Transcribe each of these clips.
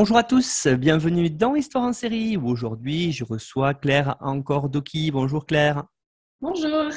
Bonjour à tous, bienvenue dans Histoire en série où aujourd'hui je reçois Claire encore Doki. Bonjour Claire. Bonjour.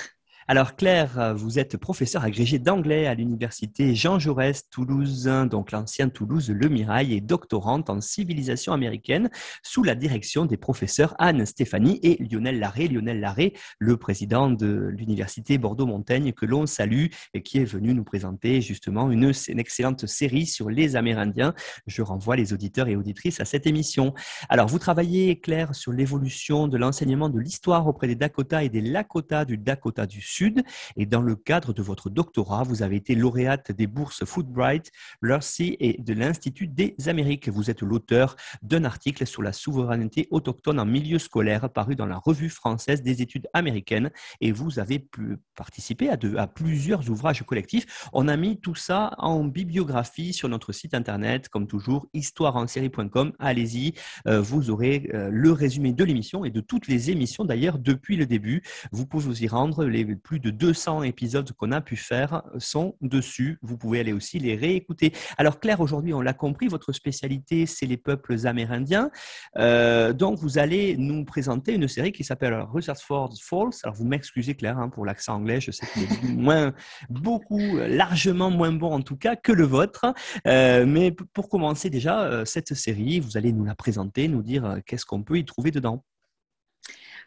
Alors Claire, vous êtes professeure agrégée d'anglais à l'université Jean Jaurès Toulouse, donc l'ancienne Toulouse Le Mirail, et doctorante en civilisation américaine sous la direction des professeurs Anne Stéphanie et Lionel Larré. Lionel Larré, le président de l'université Bordeaux-Montaigne que l'on salue et qui est venu nous présenter justement une, une excellente série sur les Amérindiens. Je renvoie les auditeurs et auditrices à cette émission. Alors vous travaillez Claire sur l'évolution de l'enseignement de l'histoire auprès des Dakota et des Lakota du Dakota du Sud Sud. Et dans le cadre de votre doctorat, vous avez été lauréate des bourses Fulbright, Lucy et de l'Institut des Amériques. Vous êtes l'auteur d'un article sur la souveraineté autochtone en milieu scolaire paru dans la Revue française des études américaines. Et vous avez participé à, à plusieurs ouvrages collectifs. On a mis tout ça en bibliographie sur notre site internet, comme toujours, histoireensérie.com. Allez-y, euh, vous aurez euh, le résumé de l'émission et de toutes les émissions d'ailleurs depuis le début. Vous pouvez vous y rendre. Les plus de 200 épisodes qu'on a pu faire sont dessus. Vous pouvez aller aussi les réécouter. Alors Claire, aujourd'hui, on l'a compris, votre spécialité, c'est les peuples amérindiens. Euh, donc, vous allez nous présenter une série qui s'appelle Rutherford Falls. Alors, vous m'excusez Claire hein, pour l'accent anglais, je sais qu'il est moins, beaucoup, largement moins bon en tout cas que le vôtre. Euh, mais pour commencer déjà, euh, cette série, vous allez nous la présenter, nous dire qu'est-ce qu'on peut y trouver dedans.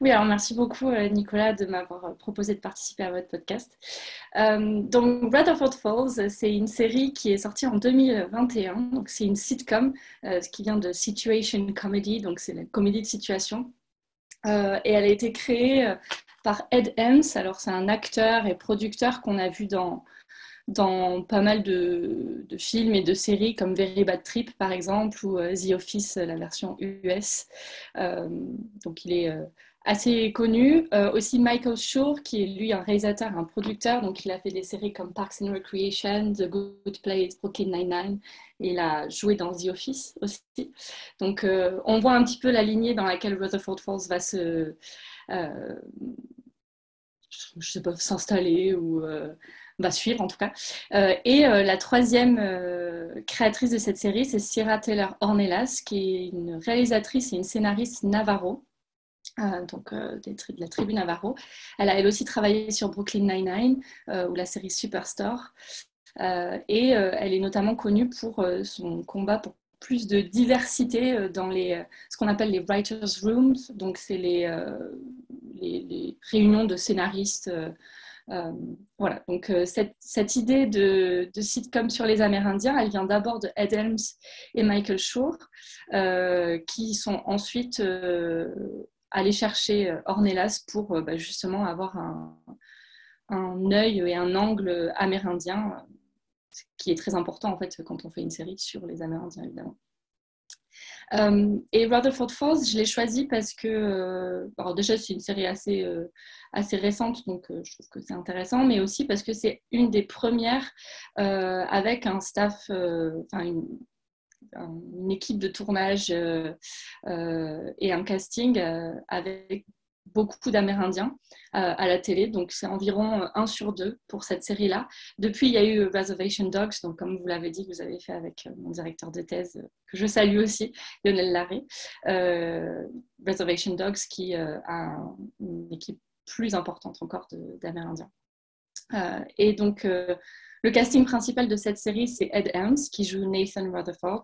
Oui, alors merci beaucoup euh, Nicolas de m'avoir euh, proposé de participer à votre podcast. Euh, donc Rutherford Falls, c'est une série qui est sortie en 2021. Donc c'est une sitcom, ce qui vient de Situation Comedy, donc c'est la comédie de situation. et elle a été créée par Ed Helms. Alors c'est un acteur et producteur qu'on a vu dans dans pas mal de, de, films et de séries comme Very Bad Trip par exemple ou The Office, la version US. donc il est assez connu. Euh, aussi Michael Schur, qui est lui un réalisateur, un producteur, donc il a fait des séries comme Parks and Recreation, The Good Place, Brooklyn Nine-Nine, et il a joué dans The Office aussi. Donc euh, on voit un petit peu la lignée dans laquelle Rutherford Falls va se... Euh, je sais pas, s'installer ou va suivre en tout cas. et la troisième créatrice de cette série, c'est Sierra Taylor Ornelas, qui est une réalisatrice et une scénariste navarro. Euh, donc euh, de la tribu Navarro. Elle a elle aussi travaillé sur Brooklyn Nine-Nine euh, ou la série Superstore. et elle est notamment connue pour son combat pour plus de diversité dans les, ce qu'on appelle les writers' rooms. Donc c'est les, réunions de scénaristes. voilà, donc cette, cette, idée de, de, sitcom sur les Amérindiens, elle vient d'abord de Ed Helms et Michael Schur, qui sont ensuite aller chercher euh, Ornelas pour euh, bah, justement avoir un, œil et un angle amérindien, qui est très important en fait quand on fait une série sur les Amérindiens évidemment. Euh, et Rutherford Falls, je l'ai choisi parce que, déjà c'est une série assez, assez récente, donc je trouve que c'est intéressant, mais aussi parce que c'est une des premières avec un staff, enfin une équipe de tournage euh, euh, et un casting euh, avec beaucoup d'Amérindiens à la télé, donc c'est environ un sur deux pour cette série-là. Depuis, il y a eu Reservation Dogs, donc comme vous l'avez dit, vous avez fait avec mon directeur de thèse, que je salue aussi, Lionel Larré, Reservation Dogs, qui a une équipe plus importante encore d'Amérindiens. et donc, le casting principal de cette série, c'est Ed Helms, qui joue Nathan Rutherford,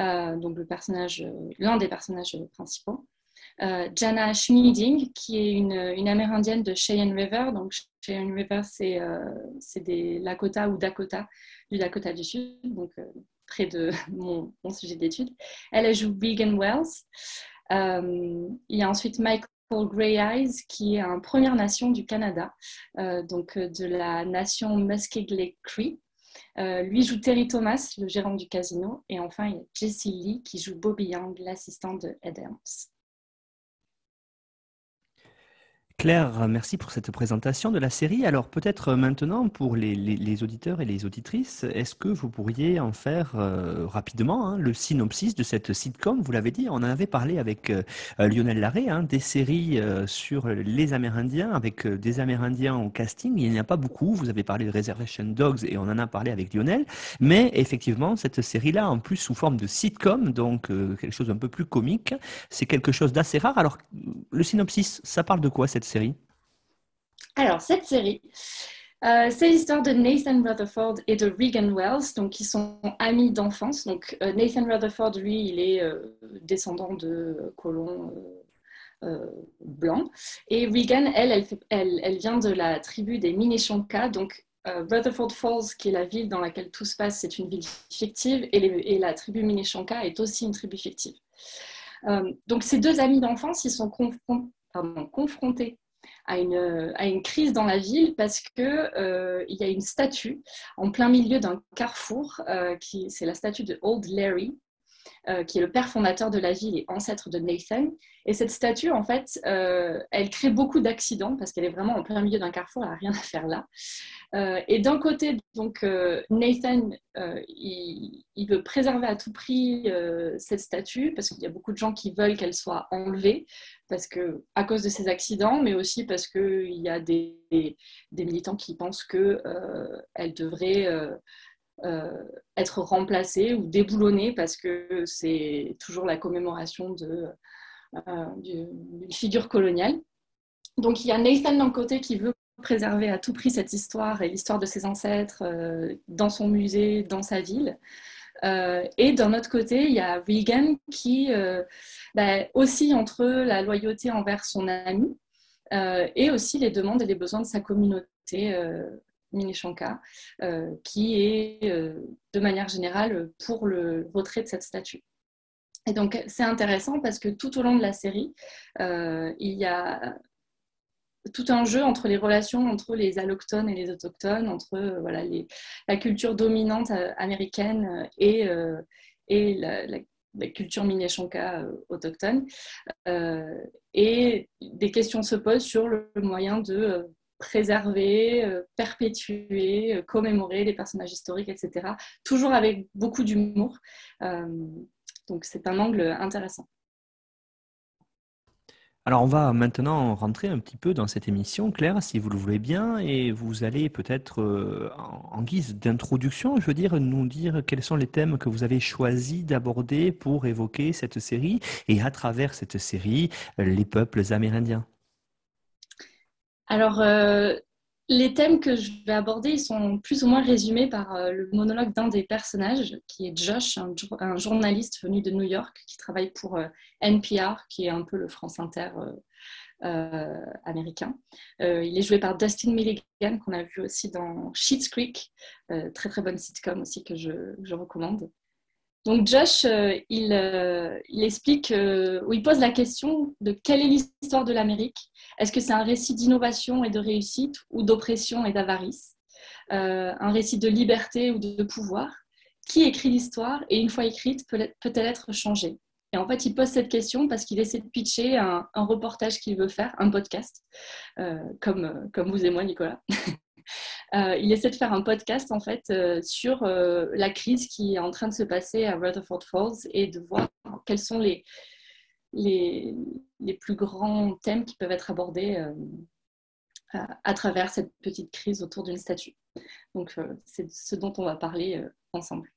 euh, donc le personnage, l'un des personnages principaux. Euh, Jana Schmieding, qui est une, amérindienne de Cheyenne River. Donc, Cheyenne River, c'est euh, des Lakota ou Dakota, du Dakota du Sud, donc près de mon, sujet d'étude. Elle, joue Regan Wells. il y a ensuite Mike Grey Eyes, qui est un Première Nation du Canada, euh, donc euh, de la nation Muskegee Cree. lui joue Terry Thomas, le gérant du casino. Et enfin, il y a Jessie Lee qui joue Bobby Young, l'assistante de Ed. Claire, merci pour cette présentation de la série. Alors peut-être maintenant pour les, auditeurs et les auditrices, est-ce que vous pourriez en faire euh, rapidement hein, le synopsis de cette sitcom? Vous l'avez dit, on en avait parlé avec euh, Lionel Larrey, hein, des séries euh, sur les Amérindiens, avec des Amérindiens au casting. Il n'y en a pas beaucoup. Vous avez parlé de Reservation Dogs et on en a parlé avec Lionel. Mais effectivement, cette série-là, en plus sous forme de sitcom, donc quelque chose d'un peu plus comique, c'est quelque chose d'assez rare. Alors le synopsis, ça parle de quoi cette Alors, cette série, euh, c'est l'histoire de Nathan Rutherford et de Regan Wells, donc qui sont amis d'enfance. Donc euh, Nathan Rutherford, lui, il est euh, descendant de colons blancs, et Regan, elle, elle, vient de la tribu des Minnetonka. Donc Rutherford Falls, qui est la ville dans laquelle tout se passe, c'est une ville fictive, et, la tribu Minnetonka est aussi une tribu fictive. donc ces deux amis d'enfance, ils sont confrontés pardon, confrontés à une, crise dans la ville parce qu'il euh, y a une statue en plein milieu d'un carrefour, euh, qui c'est la statue de Old Larry, euh, qui est le père fondateur de la ville et ancêtre de Nathan. Et cette statue, en fait, euh, elle crée beaucoup d'accidents parce qu'elle est vraiment en plein milieu d'un carrefour, elle n'a rien à faire là. Euh, et d'un côté, donc, Nathan, il, veut préserver à tout prix cette statue parce qu'il y a beaucoup de gens qui veulent qu'elle soit enlevée parce que, à cause de ces accidents, mais aussi parce qu'il y a des, des, militants qui pensent qu'elle devrait être remplacé ou déboulonné parce que c'est toujours la commémoration euh, d'une figure coloniale. Donc il y a Nathan d'un côté qui veut préserver à tout prix cette histoire et l'histoire de ses ancêtres euh, dans son musée, dans sa ville. et d'un autre côté, il y a Regan qui bah, aussi entre la loyauté envers son ami et aussi les demandes et les besoins de sa communauté Minneshanka, euh, qui est euh, de manière générale pour le retrait de cette statue. Et donc c'est intéressant parce que tout au long de la série, euh, il y a tout un jeu entre les relations entre les allochtones et les autochtones, entre voilà, la culture dominante américaine et, et la, culture Minneshanka autochtone. et des questions se posent sur le moyen de préserver, euh, perpétuer, euh, commémorer les personnages historiques, etc. Toujours avec beaucoup d'humour. Euh, donc c'est un angle intéressant. Alors on va maintenant rentrer un petit peu dans cette émission, Claire, si vous le voulez bien, et vous allez peut-être, en guise d'introduction, je veux dire, nous dire quels sont les thèmes que vous avez choisi d'aborder pour évoquer cette série, et à travers cette série, les peuples amérindiens. Alors, euh, les thèmes que je vais aborder, sont plus ou moins résumés par euh, le monologue d'un des personnages, qui est Josh, un, journaliste venu de New York, qui travaille pour euh, NPR, qui est un peu le France Inter américain. il est joué par Dustin Milligan, qu'on a vu aussi dans Sheets Creek, très très bonne sitcom aussi que je recommande. Donc Josh, euh, euh, il, explique, euh, ou il pose la question de quelle est l'histoire de l'Amérique. Est-ce que c'est un récit d'innovation et de réussite ou d'oppression et d'avarice? Un récit de liberté ou de pouvoir? Qui écrit l'histoire et une fois écrite peut-elle être changée? Et en fait, il pose cette question parce qu'il essaie de pitcher un, reportage qu'il veut faire, un podcast, comme, comme vous et moi, Nicolas. Euh, il essaie de faire un podcast en fait euh, sur euh, la crise qui est en train de se passer à Rutherford Falls et de voir quels sont les, plus grands thèmes qui peuvent être abordés à, travers cette petite crise autour d'une statue. Donc c'est ce dont on va parler ensemble.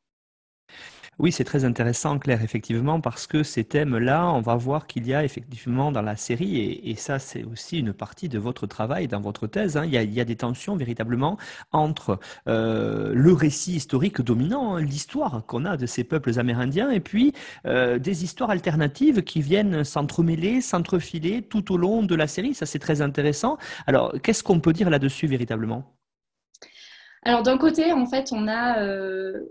Oui, c'est très intéressant, Claire, effectivement, parce que ces thèmes-là, on va voir qu'il y a effectivement dans la série, et, ça c'est aussi une partie de votre travail, dans votre thèse, hein, il, y a, des tensions véritablement entre euh, le récit historique dominant, hein, l'histoire qu'on a de ces peuples amérindiens, et puis euh, des histoires alternatives qui viennent s'entremêler, s'entrefiler tout au long de la série. Ça c'est très intéressant. Alors, qu'est-ce qu'on peut dire là-dessus véritablement? Alors d'un côté, en fait, on a euh,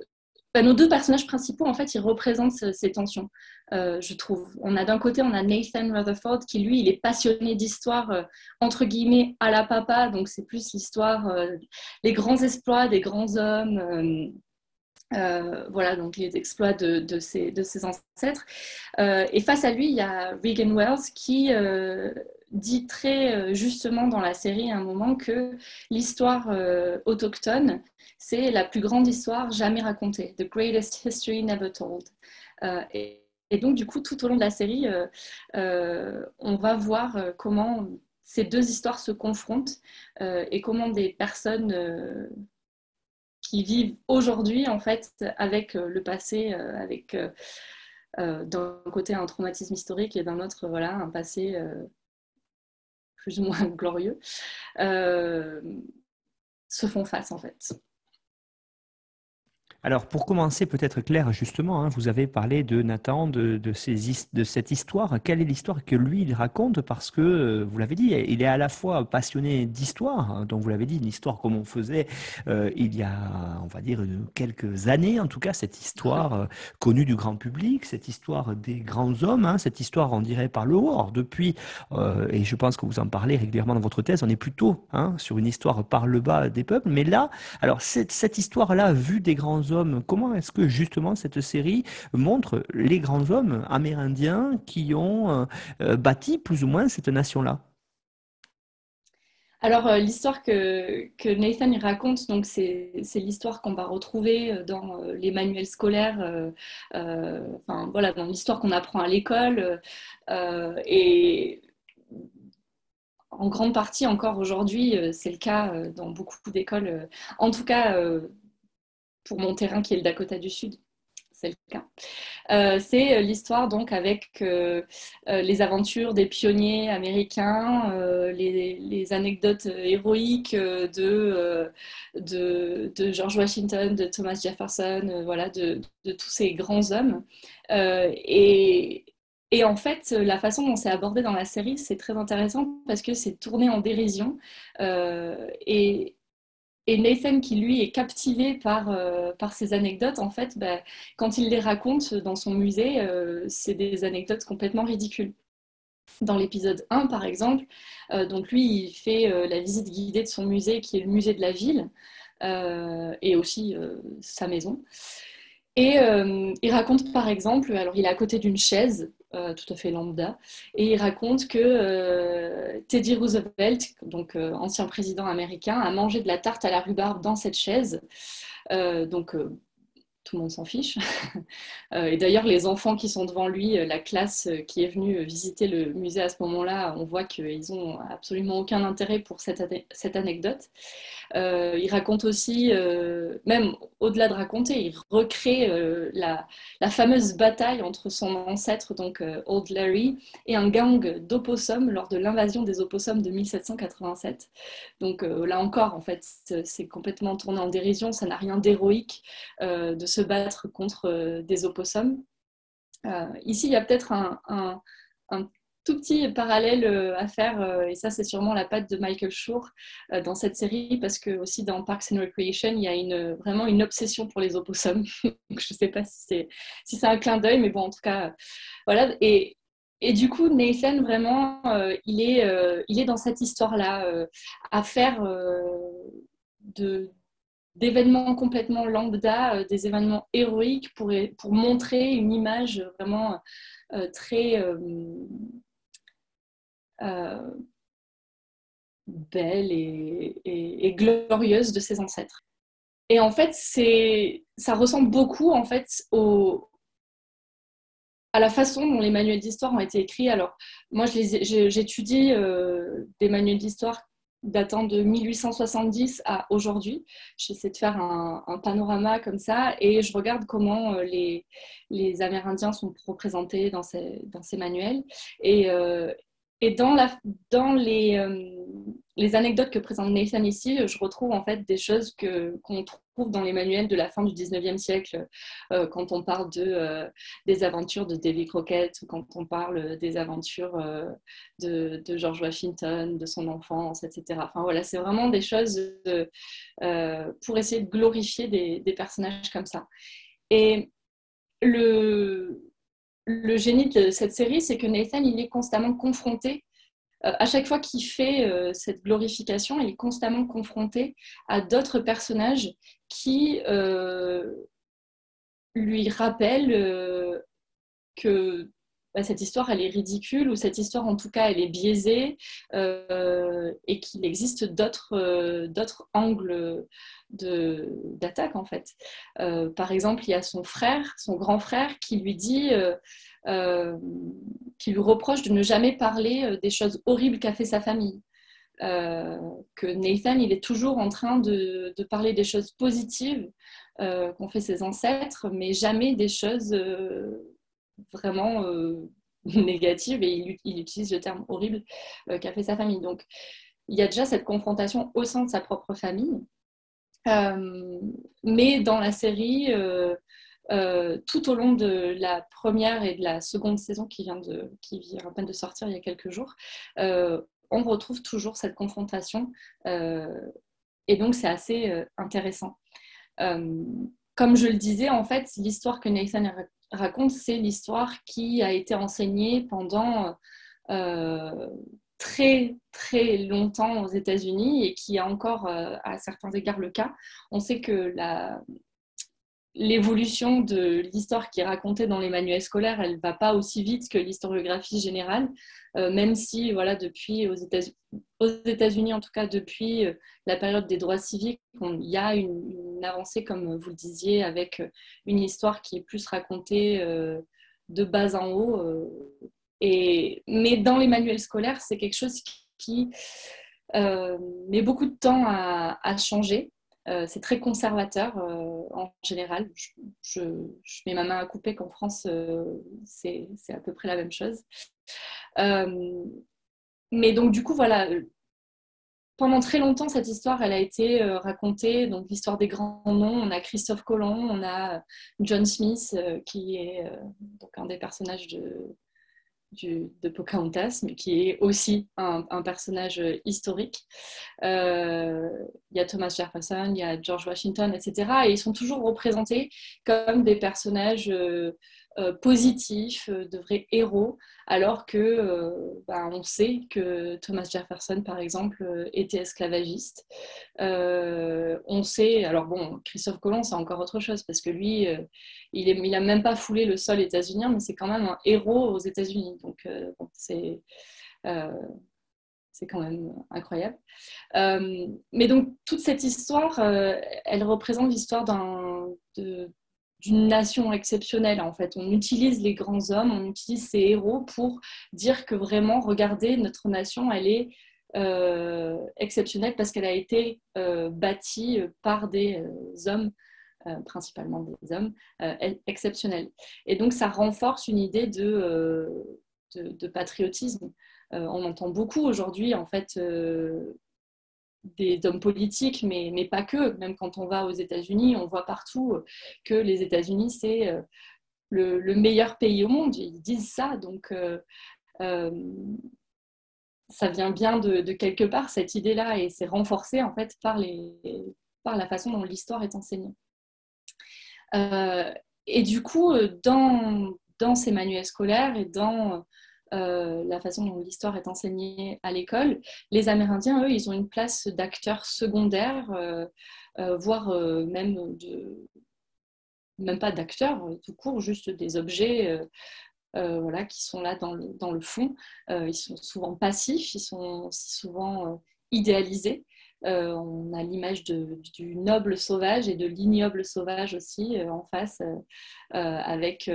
bah, nos deux personnages principaux, en fait, ils représentent ces tensions, euh, je trouve. On a d'un côté, on a Nathan Rutherford qui, lui, il est passionné d'histoire, euh, entre guillemets, à la papa. Donc, c'est plus l'histoire, euh, les grands exploits des grands hommes. voilà, donc les exploits de, ses, de ses, ancêtres. et face à lui, il y a Regan Wells qui dit très justement dans la série à un moment que l'histoire autochtone, c'est la plus grande histoire jamais racontée, the greatest history never told. Euh, et, donc, du coup, tout au long de la série, euh, euh, on va voir comment ces deux histoires se confrontent et comment des personnes qui vivent aujourd'hui, en fait, avec le passé, avec d'un côté un traumatisme historique et d'un autre, voilà, un passé plus ou moins glorieux, se font face, en fait. Alors, pour commencer, peut-être Claire, justement, hein, vous avez parlé de Nathan, de, cette histoire. Quelle est l'histoire que lui, il raconte? Parce que, euh, vous l'avez dit, il est à la fois passionné d'histoire, hein, donc vous l'avez dit, une histoire comme on faisait euh, il y a, on va dire, quelques années, en tout cas, cette histoire euh, connue du grand public, cette histoire des grands hommes, hein, cette histoire, on dirait, par le haut. Or, depuis, et je pense que vous en parlez régulièrement dans votre thèse, on est plutôt sur une histoire par le bas des peuples. Mais là, alors, cette histoire-là, vue des grands hommes, comment est-ce que justement cette série montre les grands hommes amérindiens qui ont euh, euh, bâti plus ou moins cette nation-là? Alors, euh, l'histoire que, Nathan raconte, donc c'est, l'histoire qu'on va retrouver dans les manuels scolaires, voilà, dans l'histoire qu'on apprend à l'école. et en grande partie encore aujourd'hui, c'est le cas dans beaucoup d'écoles. En tout cas, pour mon terrain qui est le Dakota du Sud. C'est le cas. Euh, c'est l'histoire donc avec euh, euh, les aventures des pionniers américains, les, anecdotes héroïques de, de, George Washington, de Thomas Jefferson, voilà, de, tous ces grands hommes. et, et en fait, la façon dont c'est abordé dans la série, c'est très intéressant parce que c'est tourné en dérision. et, et Nathan, qui lui est captivé par, euh, par ces anecdotes, en fait, bah, quand il les raconte dans son musée, euh, c'est des anecdotes complètement ridicules. Dans l'épisode 1, par exemple, euh, donc lui, il fait la visite guidée de son musée, qui est le musée de la ville, et aussi sa maison. Et il raconte, par exemple, alors il est à côté d'une chaise, euh, tout à fait lambda. Et il raconte que euh, Teddy Roosevelt, donc euh, ancien président américain, a mangé de la tarte à la rhubarbe dans cette chaise. donc tout le monde s'en fiche. Euh, et d'ailleurs, les enfants qui sont devant lui, euh, la classe euh, qui est venue visiter le musée à ce moment-là, on voit qu'ils n'ont absolument aucun intérêt pour cette, cette anecdote. il raconte aussi, même au-delà de raconter, il recrée la, la, fameuse bataille entre son ancêtre, donc Old Larry, et un gang d'opossums lors de l'invasion des opossums de 1787. Donc là encore, en fait, c'est complètement tourné en dérision, ça n'a rien d'héroïque de se battre contre euh, des opossums. Euh, ici, il y a peut-être un, tout petit parallèle euh, à faire, et ça c'est sûrement la patte de Michael Schur dans cette série, parce que aussi dans Parks and Recreation, il y a une, vraiment une obsession pour les opossums. je ne sais pas si c'est si un clin d'œil, mais bon, en tout cas, voilà. Et, du coup, Nathan, vraiment, il est dans cette histoire-là, à faire de, d'événements complètement lambda, euh, des événements héroïques pour, pour montrer une image vraiment euh, très euh, belle et, glorieuse de ses ancêtres. Et en fait, ça ressemble beaucoup en fait au, à la façon dont les manuels d'histoire ont été écrits. Alors, moi, j'étudie des manuels d'histoire datant de 1870 à aujourd'hui. J'essaie de faire un, panorama comme ça et je regarde comment euh, les, Amérindiens sont représentés dans ces, manuels. Et, euh, dans, euh, les, anecdotes que présente Nathan ici, je retrouve en fait des choses qu'on trouve dans les manuels de la fin du 19e siècle, euh, quand on parle de, euh, des aventures de Davy Crockett ou quand on parle des aventures de, de, George Washington, de son enfance, etc. Enfin voilà, c'est vraiment des choses pour essayer de glorifier des, personnages comme ça. Et le, le génie de cette série, c'est que Nathan, il est constamment confronté euh, à chaque fois qu'il fait euh, cette glorification, il est constamment confronté à d'autres personnages qui euh, lui rappellent que bah, cette histoire, elle est ridicule, ou cette histoire, en tout cas, elle est biaisée, et qu'il existe d'autres angles d'attaque, en fait. par exemple, il y a son frère, son grand frère, qui lui dit euh, qui lui reproche de ne jamais parler euh, des choses horribles qu'a fait sa famille. Euh, que Nathan, il est toujours en train de, parler des choses positives qu'ont fait ses ancêtres, mais jamais des choses vraiment négatives, et il, utilise le terme horrible qu'a fait sa famille. Donc, il y a déjà cette confrontation au sein de sa propre famille. mais dans la série, euh, tout au long de la première et de la seconde saison qui vient, de, qui vient à peine de sortir il y a quelques jours, euh, on retrouve toujours cette confrontation. Euh, et donc, c'est assez intéressant. comme je le disais, en fait, l'histoire que Nathan raconte, c'est l'histoire qui a été enseignée pendant très très longtemps aux États-Unis et qui est encore à certains égards le cas. On sait que la, l'évolution de l'histoire qui est racontée dans les manuels scolaires, elle ne va pas aussi vite que l'historiographie générale, euh, même si, voilà, depuis aux États-Unis, en tout cas depuis euh, la période des droits civiques, il y a une, avancée, comme vous le disiez, avec euh, une histoire qui est plus racontée de bas en haut. et, mais dans les manuels scolaires, c'est quelque chose qui, met beaucoup de temps à changer. Euh, c'est très conservateur euh, en général. Je, mets ma main à couper qu'en France, euh, c'est à peu près la même chose. mais donc, du coup, voilà, pendant très longtemps, cette histoire, elle a été racontée. Donc, l'histoire des grands noms. On a Christophe Colomb, on a John Smith, qui est donc un des personnages de, de Pocahontas, mais qui est aussi un, personnage historique. Euh, il y a Thomas Jefferson, il y a George Washington, etc. Et ils sont toujours représentés comme des personnages euh, euh, positifs, de vrais héros, alors que ben, on sait que Thomas Jefferson, par exemple, était esclavagiste. on sait, alors bon, Christophe Colomb, c'est encore autre chose, parce que lui, il n'a même pas foulé le sol états-unien, mais c'est quand même un héros aux États-Unis. Donc, euh, euh, c'est quand même incroyable. Euh, mais donc, toute cette histoire, elle représente l'histoire d'une nation exceptionnelle, en fait. On utilise les grands hommes, on utilise ces héros pour dire que vraiment, regardez, notre nation, elle est exceptionnelle parce qu'elle a été bâtie par des hommes euh, principalement des hommes, euh, exceptionnels. Et donc ça renforce une idée euh, de, patriotisme. on entend beaucoup aujourd'hui, en fait, des hommes politiques, mais, pas que. Même quand on va aux États-Unis, on voit partout que les États-Unis, c'est le, meilleur pays au monde. Ils disent ça. Donc, ça vient bien de, quelque part, cette idée-là, et c'est renforcé en fait par, les, par la façon dont l'histoire est enseignée. Euh, et du coup, euh, dans, dans ces manuels scolaires et dans euh, la façon dont l'histoire est enseignée à l'école, les Amérindiens, eux, ils ont une place d'acteurs secondaires, voire même de même pas d'acteurs, tout court, juste des objets qui sont là dans le, fond. ils sont souvent passifs, ils sont souvent idéalisés. Euh, on a l'image du noble sauvage et de l'ignoble sauvage aussi euh, en face, euh, avec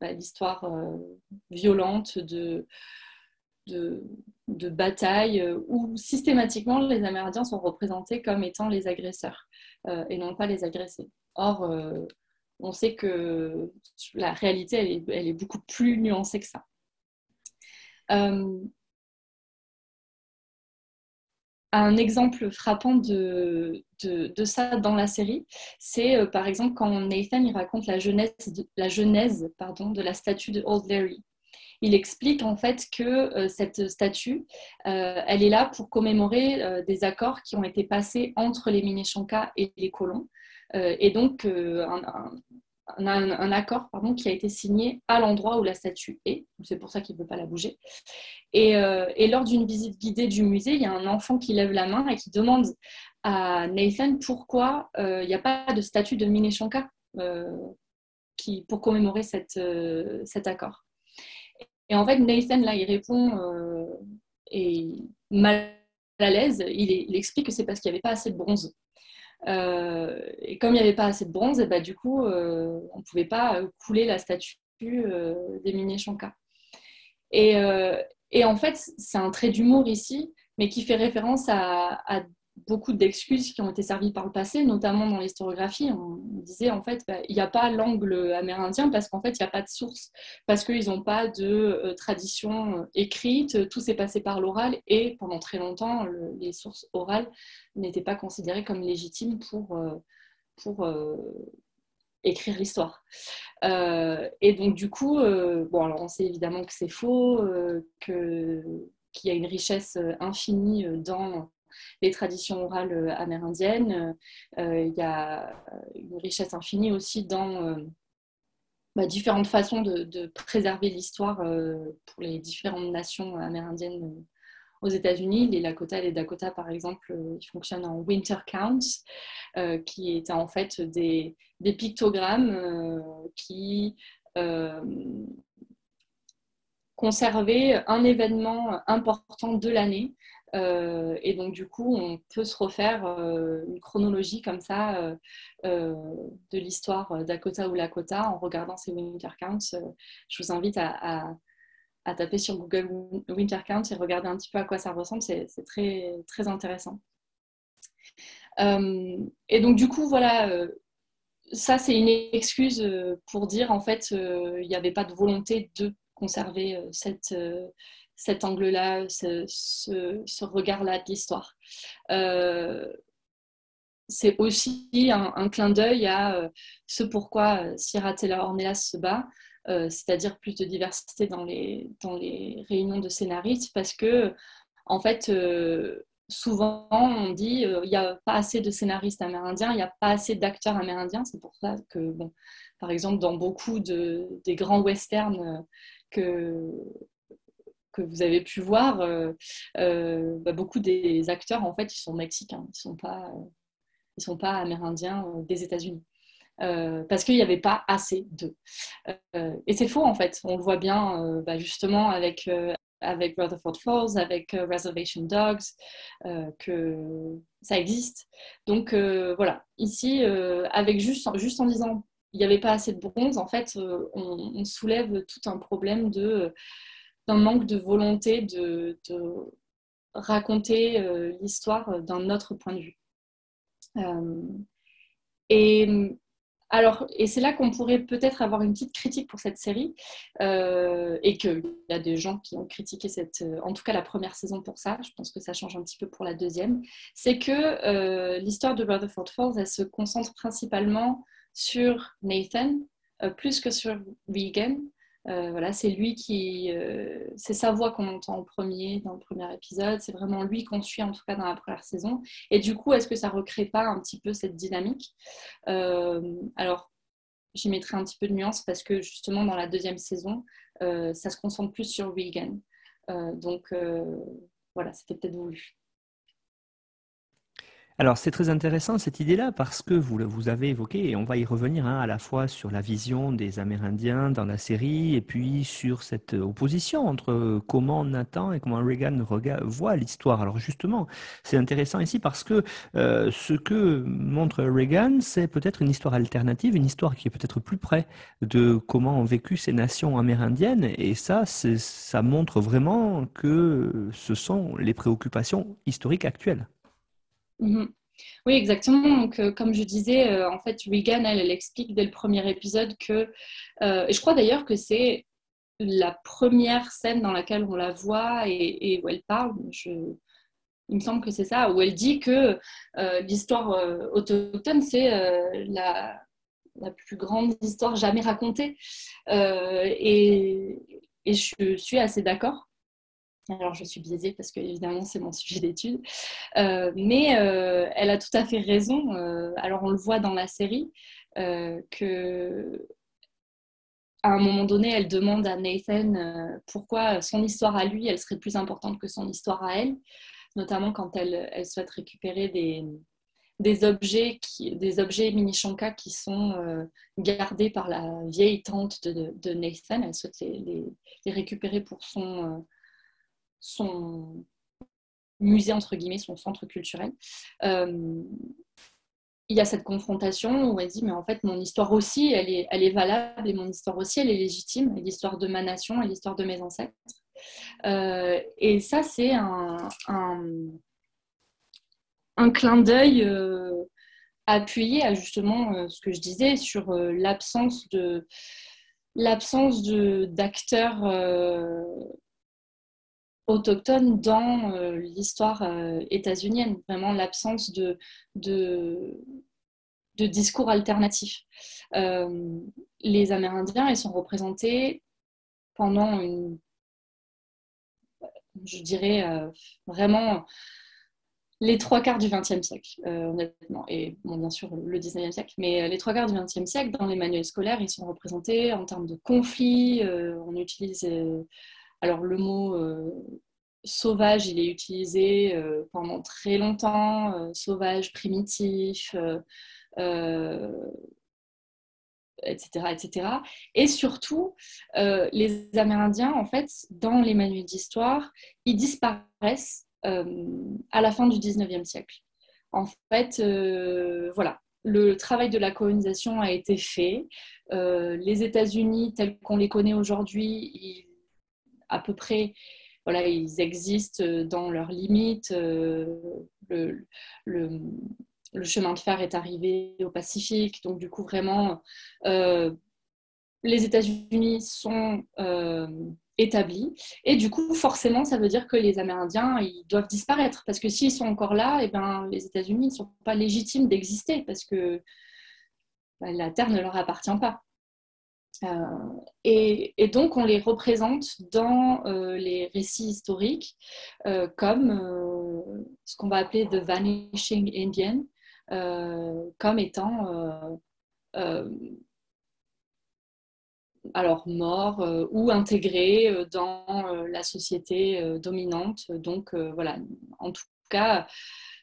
bah, l'histoire violente de, de, batailles où systématiquement les Amérindiens sont représentés comme étant les agresseurs et non pas les agressés. Or, on sait que la réalité, elle est beaucoup plus nuancée que ça. Un exemple frappant de, ça dans la série, c'est euh, par exemple quand Nathan il raconte la genèse, de, la statue de Old Larry. Il explique en fait que euh, cette statue, euh, elle est là pour commémorer des accords qui ont été passés entre les Minneshanka et les colons. et donc, un, accord pardon, qui a été signé à l'endroit où la statue est. C'est pour ça qu'il ne veut pas la bouger. Et, et lors d'une visite guidée du musée, il y a un enfant qui lève la main et qui demande à Nathan pourquoi il n'y a pas de statue de Minneshanka qui, pour commémorer cette, cet accord. Et en fait, Nathan, là, il répond et mal à l'aise, il, explique que c'est parce qu'il n'y avait pas assez de bronze. Euh, et comme il n'y avait pas assez de bronze, et bah, du coup, euh, on ne pouvait pas couler la statue euh, des Shankar. Et, en fait, c'est un trait d'humour ici, mais qui fait référence à beaucoup d'excuses qui ont été servies par le passé, notamment dans l'historiographie. On disait en fait, bah, il n'y a pas l'angle amérindien parce qu'en fait, il n'y a pas de source, parce qu'ils n'ont pas de euh, tradition euh, écrite, tout s'est passé par l'oral et pendant très longtemps, les sources orales n'étaient pas considérées comme légitimes pour, euh, pour écrire l'histoire. et donc du coup, bon, alors on sait évidemment que c'est faux, que qu'il y a une richesse infinie dans les traditions orales euh, amérindiennes. Euh, il y a une richesse infinie aussi dans euh, bah, différentes façons de, préserver l'histoire pour les différentes nations amérindiennes aux États-Unis. Les Lakota et les Dakota, par exemple, ils fonctionnent en winter counts, qui étaient en fait des, des pictogrammes qui conservaient un événement important de l'année euh, et donc, du coup, on peut se refaire euh, une chronologie comme ça euh, de l'histoire d'Akota ou Lakota en regardant ces winter counts. je vous invite à, taper sur Google winter counts et regarder un petit peu à quoi ça ressemble. C'est très, très intéressant. et donc, du coup, voilà, ça, c'est une excuse pour dire en fait, il n'y avait pas de volonté de conserver cette cet angle-là, ce, regard-là de l'histoire. Euh, c'est aussi un, clin d'œil à euh, ce pourquoi euh, Sierra Tela Ornelas se bat, c'est-à-dire plus de diversité dans les, réunions de scénaristes, parce que, en fait, souvent on dit il n'y a pas assez de scénaristes amérindiens, il n'y a pas assez d'acteurs amérindiens. C'est pour ça que, par exemple, dans beaucoup de, des grands westerns que, que vous avez pu voir, euh, euh, bah, beaucoup des acteurs, en fait, ils sont mexicains, ils ne sont, pas, ils sont pas amérindiens euh, des États-Unis. parce qu'il n'y avait pas assez d'eux. et c'est faux, en fait. On le voit bien, bah, justement, avec, avec Rutherford Falls, avec Reservation Dogs, que ça existe. Donc, voilà. Ici, avec juste, juste en disant il n'y avait pas assez de bronze, en fait, on, soulève tout un problème de d'un manque de volonté de, raconter euh, l'histoire d'un autre point de vue. Euh, et alors, et c'est là qu'on pourrait peut-être avoir une petite critique pour cette série, euh, et qu'il y a des gens qui ont critiqué cette, en tout cas la première saison pour ça. Je pense que ça change un petit peu pour la deuxième. C'est que l'histoire de Rutherford Falls, elle se concentre principalement sur Nathan plus que sur Regan. Euh, voilà, c'est lui qui, euh, c'est sa voix qu'on entend en premier dans le premier épisode. C'est vraiment lui qu'on suit en tout cas dans la première saison. Et du coup, est-ce que ça recrée pas un petit peu cette dynamique? Euh, Alors, j'y mettrai un petit peu de nuance parce que justement dans la deuxième saison, ça se concentre plus sur Regan. donc voilà, c'était peut-être voulu. Alors c'est très intéressant cette idée-là parce que vous, vous avez évoqué, et on va y revenir hein, à la fois sur la vision des Amérindiens dans la série et puis sur cette opposition entre comment Nathan et comment Reagan voit l'histoire. Alors justement, c'est intéressant ici parce que euh, ce que montre Reagan, c'est peut-être une histoire alternative, une histoire qui est peut-être plus près de comment ont vécu ces nations amérindiennes et ça, ça montre vraiment que ce sont les préoccupations historiques actuelles. Mhm. Oui, exactement. Donc, euh, comme je disais, euh, en fait, Regan, elle, explique dès le premier épisode que, euh, et je crois d'ailleurs que c'est la première scène dans laquelle on la voit et, où elle parle. il me semble que c'est ça, où elle dit que l'histoire autochtone, c'est la, plus grande histoire jamais racontée. et je suis assez d'accord. Alors, je suis biaisée parce que, évidemment, c'est mon sujet d'étude. Euh, mais euh, elle a tout à fait raison. Euh, alors, on le voit dans la série. que à un moment donné, elle demande à Nathan pourquoi son histoire à lui, elle serait plus importante que son histoire à elle, notamment quand elle, souhaite récupérer des, objets, des objets mini Shanka qui sont gardés par la vieille tante de, Nathan. Elle souhaite les, récupérer pour son, son musée, entre guillemets, son centre culturel. Euh, il y a cette confrontation où elle dit, mais en fait, mon histoire aussi, elle est, elle est valable et mon histoire aussi, elle est légitime, l'histoire de ma nation et l'histoire de mes ancêtres. et ça, c'est un un clin d'œil euh, appuyé à justement euh, ce que je disais sur euh, l'absence de l'absence d'acteurs autochtones dans l'histoire états-unienne, vraiment l'absence de, de, discours alternatifs. les Amérindiens, ils sont représentés pendant une, je dirais, vraiment les trois quarts du XXe siècle, euh, honnêtement, et bon, bien sûr le XIXe siècle, mais euh, les trois quarts du XXe siècle, dans les manuels scolaires, ils sont représentés en termes de conflits. Euh, on utilise, alors le mot sauvage, il est utilisé pendant très longtemps, sauvage, primitif. etc., etc. Et surtout, les Amérindiens, en fait, dans les manuels d'histoire, ils disparaissent euh, à la fin du 19e siècle. En fait, euh, voilà, le travail de la colonisation a été fait. Euh, les États-Unis, tels qu'on les connaît aujourd'hui, à peu près, voilà, ils existent dans leurs limites. le, chemin de fer est arrivé au Pacifique, donc du coup, vraiment, les États-Unis sont établis. Et du coup, forcément, ça veut dire que les Amérindiens, ils doivent disparaître. Parce que s'ils sont encore là, et eh ben, les États-Unis ne sont pas légitimes d'exister parce que bah, la Terre ne leur appartient pas. Euh, et, donc, on les représente dans euh, les récits historiques euh, comme ce qu'on va appeler The Vanishing Indian, comme étant alors morts euh, ou intégrés euh, dans la société dominante. Donc voilà, en tout cas,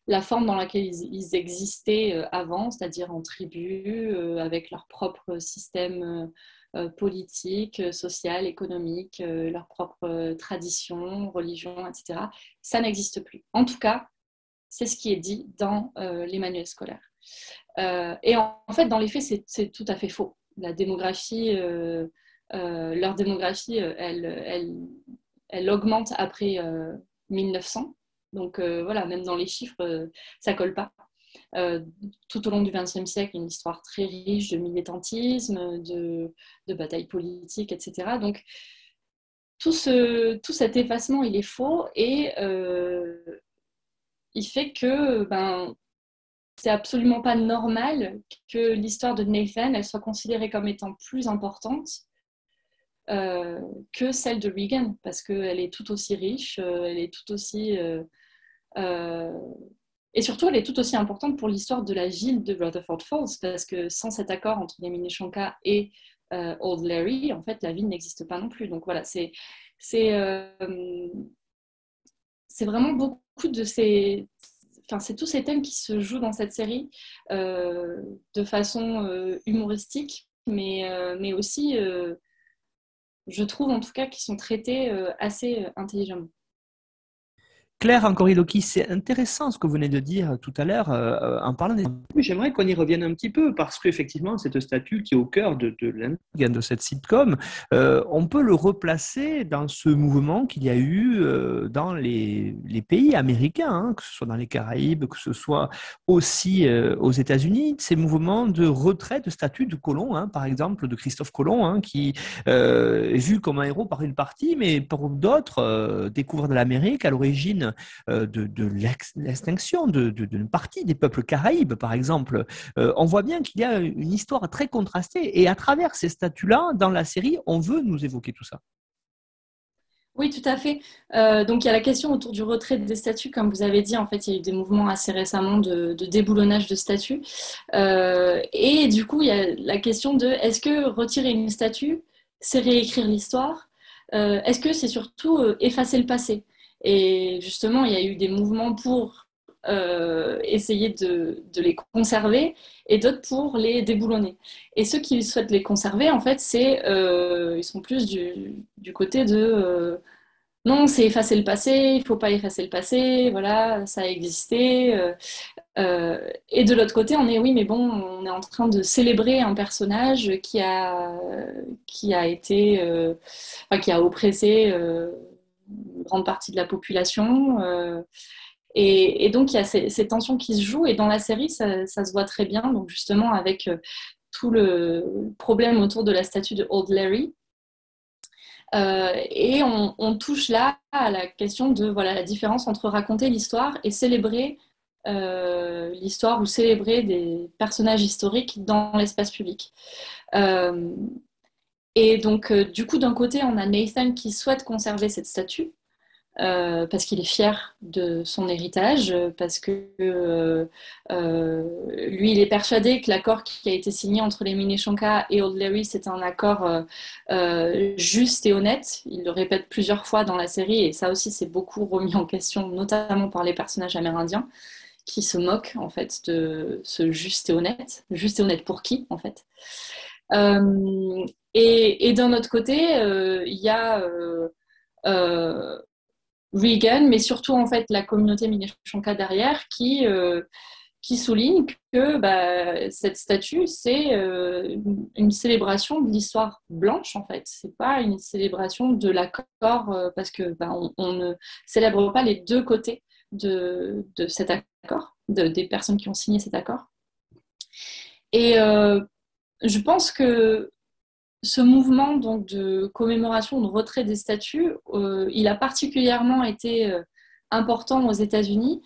la forme dans laquelle ils, existaient avant, c'est-à-dire en tribu, avec leur propre système politique, social, économique, leur propre tradition, religion, etc., ça n'existe plus. En tout cas, c'est ce qui est dit dans les manuels scolaires. et en, fait, dans les faits, c'est tout à fait faux la démographie, euh, euh, leur démographie, euh, elle, elle, elle augmente après 1900. Donc voilà, même dans les chiffres, ça colle pas. tout au long du XXe siècle, une histoire très riche de militantisme, de, batailles politiques, etc. Donc, tout, ce, tout cet effacement, il est faux et il fait que ben, c'est absolument pas normal que l'histoire de Nathan elle soit considérée comme étant plus importante euh, que celle de Regan parce qu'elle est tout aussi riche, euh, elle est tout aussi euh, et surtout elle est tout aussi importante pour l'histoire de la ville de Rutherford Falls parce que sans cet accord entre les et Old Larry, en fait la ville n'existe pas non plus. Donc voilà, c'est c'est vraiment beaucoup de ces c'est tous ces thèmes qui se jouent dans cette série euh, de façon euh, humoristique, mais, euh, mais aussi, je trouve en tout cas, qu'ils sont traités assez intelligemment. Claire Ancoriloki, c'est intéressant ce que vous venez de dire tout à l'heure euh, en parlant des... J'aimerais qu'on y revienne un petit peu parce qu'effectivement, cette statue qui est au cœur de, de, de cette sitcom, euh, on peut le replacer dans ce mouvement qu'il y a eu euh, dans les, pays américains, hein, que ce soit dans les Caraïbes, que ce soit aussi aux États-Unis, ces mouvements de retrait de statut de Colomb, hein, par exemple, de Christophe Colomb, hein, qui est vu comme un héros par une partie, mais pour d'autres, découvre de l'Amérique à l'origine euh, de, l'extinction d'une partie des peuples caraïbes, par exemple. Euh, on voit bien qu'il y a une histoire très contrastée et à travers ces statuts-là, dans la série, on veut nous évoquer tout ça. Oui, tout à fait. Euh, donc il y a la question autour du retrait des statuts. Comme vous avez dit, en fait, il y a eu des mouvements assez récemment de, déboulonnage de statuts. Euh, et du coup, il y a la question de est-ce que retirer une statue, c'est réécrire l'histoire? Est-ce que c'est surtout effacer le passé? Et justement, il y a eu des mouvements pour euh, essayer de, les conserver et d'autres pour les déboulonner. Et ceux qui souhaitent les conserver, en fait, c'est, euh, ils sont plus du, côté de euh, non, c'est effacer le passé, il ne faut pas effacer le passé, voilà, ça a existé. et de l'autre côté, on est oui, mais bon, on est en train de célébrer un personnage qui a, qui a été, qui a oppressé grande partie de la population. Et, donc, il y a ces, tensions qui se jouent. Et dans la série, ça, se voit très bien. Donc, justement, avec euh, tout le problème autour de la statue de Old Larry. Euh, et on, touche là à la question de voilà, la différence entre raconter l'histoire et célébrer euh, l'histoire ou célébrer des personnages historiques dans l'espace public. Et donc, du coup, d'un côté, on a Nathan qui souhaite conserver cette statue. Euh, parce qu'il est fier de son héritage, parce que euh, euh, lui, il est persuadé que l'accord qui a été signé entre les Minneshanka et Old Larry, c'est un accord juste et honnête. Il le répète plusieurs fois dans la série, et ça aussi, c'est beaucoup remis en question, notamment par les personnages amérindiens, qui se moquent en fait de ce juste et honnête. Juste et honnête pour qui, en fait? Et, d'un autre côté, il y a Reagan, mais surtout en fait la communauté Minneshanka derrière qui, euh, souligne que bah, cette statue, c'est euh, une célébration de l'histoire blanche en fait. C'est pas une célébration de l'accord euh, parce que bah, on, ne célèbre pas les deux côtés de, cet accord, de, des personnes qui ont signé cet accord. Et je pense que ce mouvement donc, de commémoration, de retrait des statues, euh, il a particulièrement été euh, important aux États-Unis,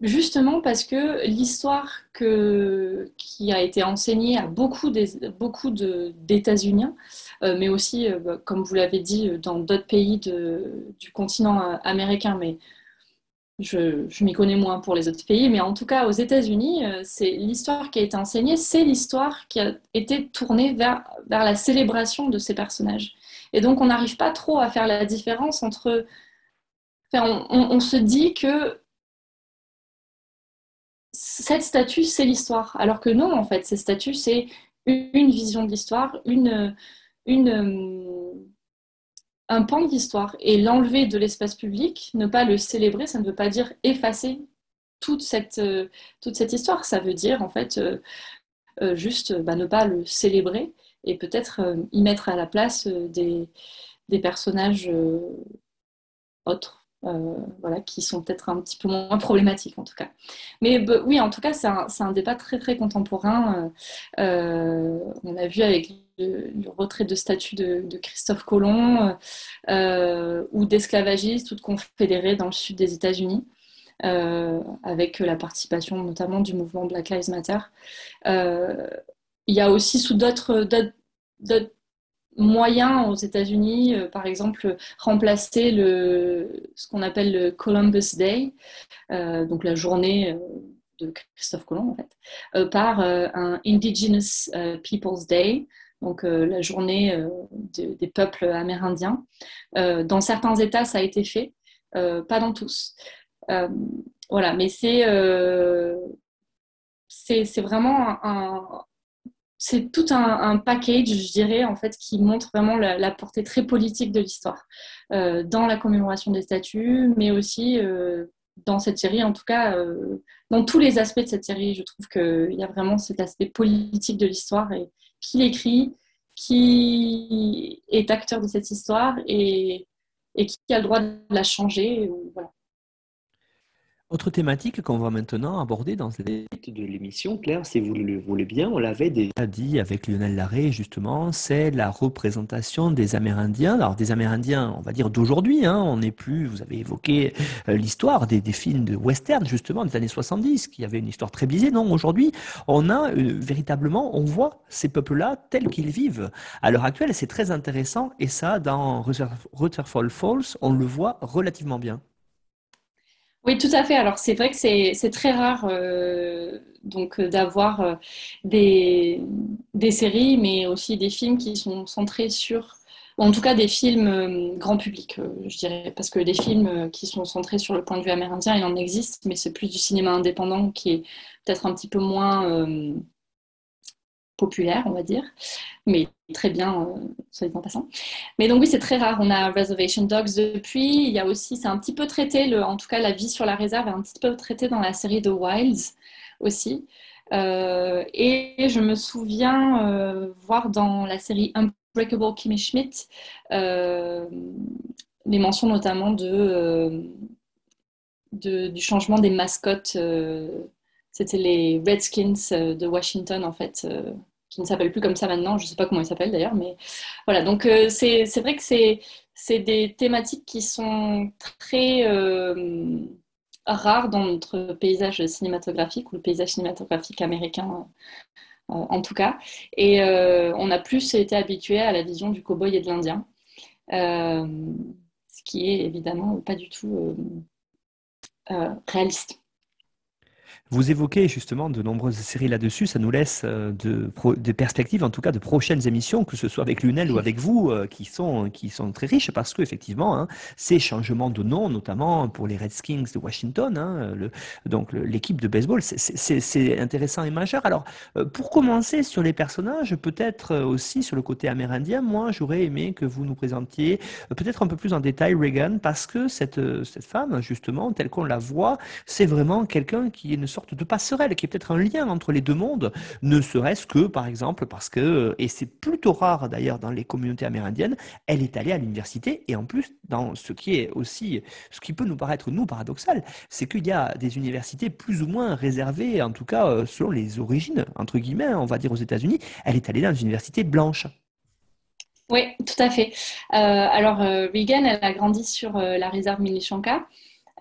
justement parce que l'histoire qui a été enseignée à beaucoup, d'États-Unis, euh, mais aussi, bah, comme vous l'avez dit, dans d'autres pays du continent américain, mais je, m'y connais moins pour les autres pays, mais en tout cas aux États-Unis, euh, c'est l'histoire qui a été enseignée, c'est l'histoire qui a été tournée vers, la célébration de ces personnages. Et donc on n'arrive pas trop à faire la différence entre... Enfin, on, se dit que cette statue, c'est l'histoire, alors que non, en fait, ces statues, c'est une vision de l'histoire, une, une, un pan de l'histoire et l'enlever de l'espace public, ne pas le célébrer, ça ne veut pas dire effacer toute cette, euh, histoire. Ça veut dire en fait euh, euh, juste bah, ne pas le célébrer et peut-être y mettre à la place des personnages autres. Voilà, qui sont peut-être un petit peu moins problématiques en tout cas. Mais oui, en tout cas, c'est un, un, débat très très contemporain. on a vu avec le, retrait de statut de, Christophe Colomb euh, ou d'esclavagistes ou de confédérés dans le sud des États-Unis. Euh, avec la participation notamment du mouvement Black Lives Matter. Euh, il y a aussi sous d'autres moyens aux États-Unis, par exemple, remplacer le, ce qu'on appelle le Columbus Day, donc la journée de Christophe Colomb en fait, par un Indigenous Peoples Day, donc euh, la journée euh, des peuples amérindiens. Euh, dans certains États, ça a été fait, pas dans tous. voilà, mais c'est c'est vraiment un, c'est tout un, package, je dirais, en fait, qui montre vraiment la, portée très politique de l'histoire dans la commémoration des statuts, mais aussi dans cette série, en tout cas, dans tous les aspects de cette série, je trouve qu'il y a vraiment cet aspect politique de l'histoire et qui l'écrit, qui est acteur de cette histoire et, qui a le droit de la changer. Autre thématique qu'on va maintenant aborder dans cette de l'émission, Claire, si vous le voulez bien, on l'avait déjà dit avec Lionel Larrey, justement, c'est la représentation des Amérindiens. Alors, des Amérindiens, on va dire d'aujourd'hui, hein, on n'est plus, vous avez évoqué euh, l'histoire des, films de western, justement, des années 70, qui avaient une histoire très biaisée. Non, aujourd'hui, on a euh, véritablement, on voit ces peuples-là tels qu'ils vivent. À l'heure actuelle, c'est très intéressant, et ça, dans Rutherford Falls, on le voit relativement bien. Oui, tout à fait. Alors c'est vrai que c'est très rare euh, donc euh, d'avoir euh, des, des, séries, mais aussi des films qui sont centrés sur, en tout cas des films grand public, je dirais, parce que des films qui sont centrés sur le point de vue amérindien, il en existe, mais c'est plus du cinéma indépendant qui est peut-être un petit peu moins populaire, on va dire, mais très bien, euh, soit dit en passant. Mais donc oui, c'est très rare. On a Reservation Dogs depuis. Il y a aussi, c'est un petit peu traité, le, en tout cas la vie sur la réserve est un petit peu traité dans la série The Wilds aussi. Euh, et je me souviens euh, voir dans la série Unbreakable Kimmy Schmidt les mentions notamment de, du changement des mascottes. C'était les Redskins de Washington en fait qui ne s'appelle plus comme ça maintenant, je ne sais pas comment il s'appelle d'ailleurs, mais voilà, donc euh, c'est vrai que c'est des thématiques qui sont très euh, rares dans notre paysage cinématographique ou le paysage cinématographique américain euh, en tout cas, et on a plus été habitué à la vision du cow-boy et de l'Indien, ce qui est évidemment pas du tout réaliste. Vous évoquez justement de nombreuses séries là-dessus, ça nous laisse euh, de, des perspectives, en tout cas de prochaines émissions, que ce soit avec Lunel ou avec vous, euh, qui, sont, qui sont très riches parce qu'effectivement, hein, ces changements de nom, notamment pour les Redskins de Washington, hein, le, donc l'équipe de baseball, c'est intéressant et majeur. Alors, euh, pour commencer sur les personnages, peut-être aussi sur le côté amérindien, moi j'aurais aimé que vous nous présentiez peut-être un peu plus en détail Reagan, parce que cette, cette femme, justement, telle qu'on la voit, c'est vraiment quelqu'un qui est une sorte de passerelle, qui est peut-être un lien entre les deux mondes, ne serait-ce que, par exemple, parce que, et c'est plutôt rare d'ailleurs dans les communautés amérindiennes, elle est allée à l'université, et en plus, dans ce qui est aussi, ce qui peut nous paraître, nous, paradoxal, c'est qu'il y a des universités plus ou moins réservées, en tout cas euh, selon les origines, entre guillemets, on va dire aux États-Unis, elle est allée dans une université blanche. Oui, tout à fait. Euh, alors, euh, Regan, elle a grandi sur la réserve Minishanka.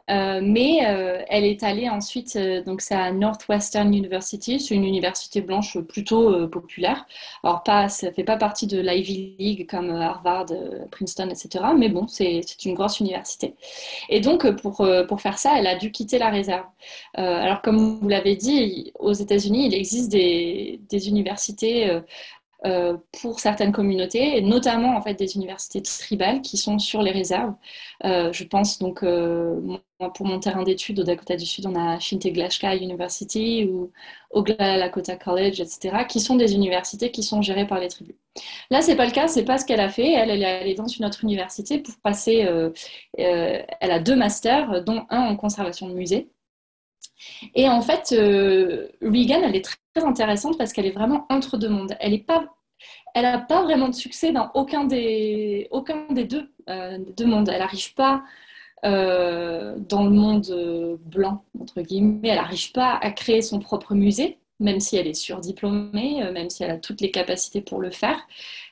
Euh, mais euh, elle est allée ensuite, euh, donc c'est à Northwestern University, c'est une université blanche plutôt populaire. Alors pas, ça fait pas partie de l'Ivy League comme Harvard, Princeton, etc. Mais bon, c'est une grosse université. Et donc pour, pour faire ça, elle a dû quitter la réserve. alors comme vous l'avez dit, aux États-Unis, il existe des, des universités euh, pour certaines communautés, et notamment en fait des universités tribales qui sont sur les réserves. Euh, je pense donc euh, pour mon terrain d'études au Dakota du Sud, on a Shinteglashka University ou Oglala Lakota College, etc., qui sont des universités qui sont gérées par les tribus. Là, c'est pas le cas, c'est pas ce qu'elle a fait. Elle, elle est dans une autre université pour passer. elle a deux masters, dont un en conservation de musée. Et en fait, Regan, elle est très intéressante parce qu'elle est vraiment entre deux mondes. Elle n'a pas, elle pas vraiment de succès dans aucun des, aucun des deux, euh, mondes. Elle n'arrive pas euh, dans le monde euh, blanc, entre guillemets, elle n'arrive pas à créer son propre musée, même si elle est surdiplômée, même si elle a toutes les capacités pour le faire.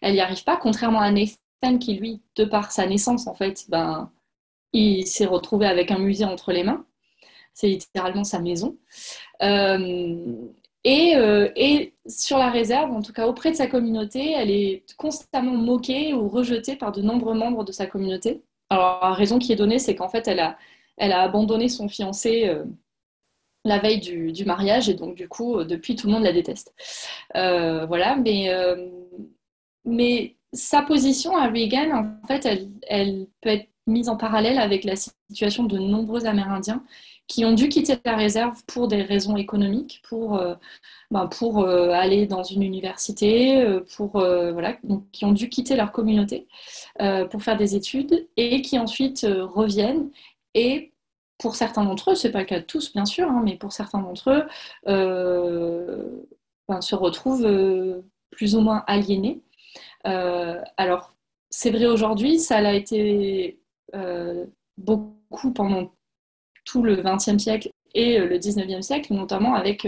Elle n'y arrive pas, contrairement à Nathan qui, lui, de par sa naissance, en fait, ben, il s'est retrouvé avec un musée entre les mains. C'est littéralement sa maison. Et, sur la réserve, en tout cas auprès de sa communauté, elle est constamment moquée ou rejetée par de nombreux membres de sa communauté. Alors la raison qui est donnée, c'est qu'en fait, elle a, elle a abandonné son fiancé euh, la veille du, mariage et donc du coup, euh, depuis, tout le monde la déteste. voilà, mais, mais sa position à Reagan, en fait, elle peut être mise en parallèle avec la situation de nombreux Amérindiens qui ont dû quitter la réserve pour des raisons économiques, pour, euh, ben, pour euh, aller dans une université, euh, pour, voilà, donc, qui ont dû quitter leur communauté pour faire des études et qui ensuite reviennent et pour certains d'entre eux, ce n'est pas le cas de tous bien sûr, hein, mais pour certains d'entre eux, ben, se retrouvent plus ou moins aliénés. alors, c'est vrai aujourd'hui, ça a été beaucoup pendant tout le XXe siècle et le XIXe siècle, notamment avec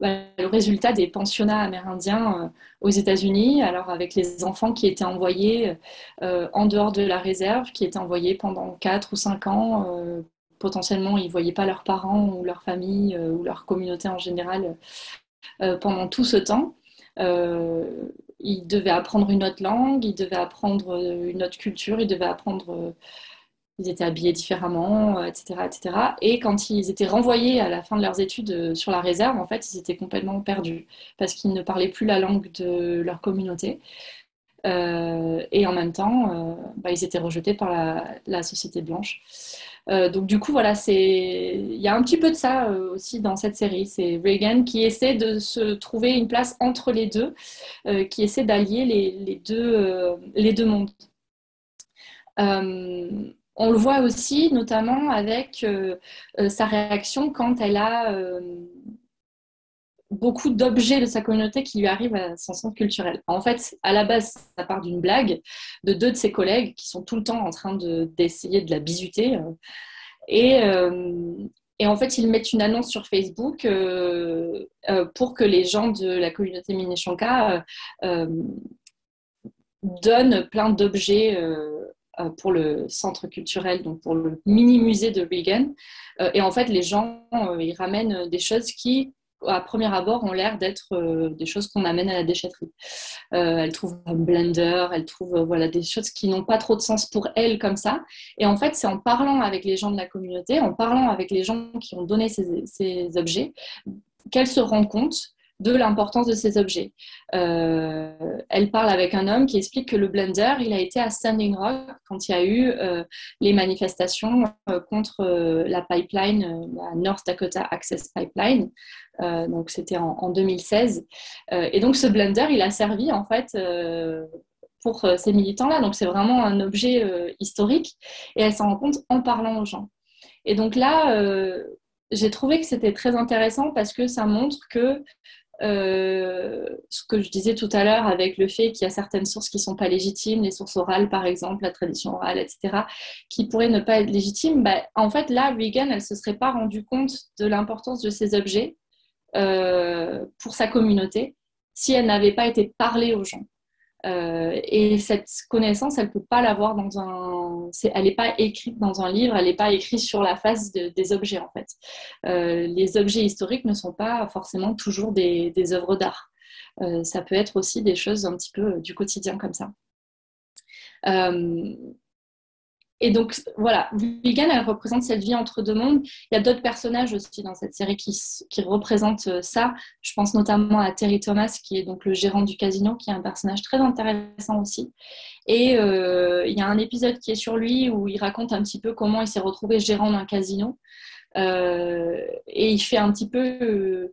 bah, le résultat des pensionnats amérindiens aux États-Unis, alors avec les enfants qui étaient envoyés en dehors de la réserve, qui étaient envoyés pendant 4 ou 5 ans. potentiellement, ils ne voyaient pas leurs parents ou leur famille ou leur communauté en général pendant tout ce temps. Euh, ils devaient apprendre une autre langue, ils devaient apprendre une autre culture, ils devaient apprendre, euh, ils étaient habillés différemment, etc., euh, etc. Et quand ils étaient renvoyés à la fin de leurs études sur la réserve, en fait, ils étaient complètement perdus parce qu'ils ne parlaient plus la langue de leur communauté. et en même temps, bah, ils étaient rejetés par la société blanche. Euh, donc du coup, voilà, il y a un petit peu de ça euh, aussi dans cette série. C'est Reagan qui essaie de se trouver une place entre les deux, euh, qui essaie d'allier les, les deux mondes. On le voit aussi notamment avec sa réaction quand elle a beaucoup d'objets de sa communauté qui lui arrivent à son centre culturel. En fait, à la base, ça part d'une blague de deux de ses collègues qui sont tout le temps en train d'essayer de, la bisuter. Euh, et, euh, en fait, ils mettent une annonce sur Facebook euh, pour que les gens de la communauté Minneshanka donnent plein d'objets pour le centre culturel, donc pour le mini-musée de Reagan. et en fait, les gens, ils ramènent des choses qui à premier abord, ont l'air d'être euh, des choses qu'on amène à la déchetterie. Euh, elle trouve un blender, elle trouve euh, voilà, des choses qui n'ont pas trop de sens pour elle comme ça. Et en fait, c'est en parlant avec les gens de la communauté, en parlant avec les gens qui ont donné ces, ces objets, qu'elle se rend compte de l'importance de ces objets. Euh, elle parle avec un homme qui explique que le blender, il a été à Standing Rock quand il y a eu euh, les manifestations euh, contre la pipeline, la North Dakota Access Pipeline. donc c'était en, en, 2016. et donc ce blender, il a servi en fait pour ces militants-là. Donc c'est vraiment un objet historique et elle s'en rend compte en parlant aux gens. Et donc là, j'ai trouvé que c'était très intéressant parce que ça montre que euh, ce que je disais tout à l'heure avec le fait qu'il y a certaines sources qui ne sont pas légitimes, les sources orales par exemple, la tradition orale, etc., qui pourraient ne pas être légitimes, bah, en fait là, Reagan, elle ne se serait pas rendue compte de l'importance de ces objets euh, pour sa communauté si elle n'avait pas été parlée aux gens. Euh, et cette connaissance, elle ne peut pas l'avoir dans un. elle n'est pas écrite dans un livre, elle n'est pas écrite sur la face des objets, en fait. Euh, les objets historiques ne sont pas forcément toujours des, œuvres d'art. Euh, ça peut être aussi des choses un petit peu du quotidien comme ça. Et donc, voilà, Vigan, elle représente cette vie entre deux mondes. Il y a d'autres personnages aussi dans cette série qui, qui, représentent euh, ça. Je pense notamment à Terry Thomas, qui est donc le gérant du casino, qui est un personnage très intéressant aussi. Et euh, il y a un épisode qui est sur lui où il raconte un petit peu comment il s'est retrouvé gérant d'un casino. Euh, et il fait un petit peu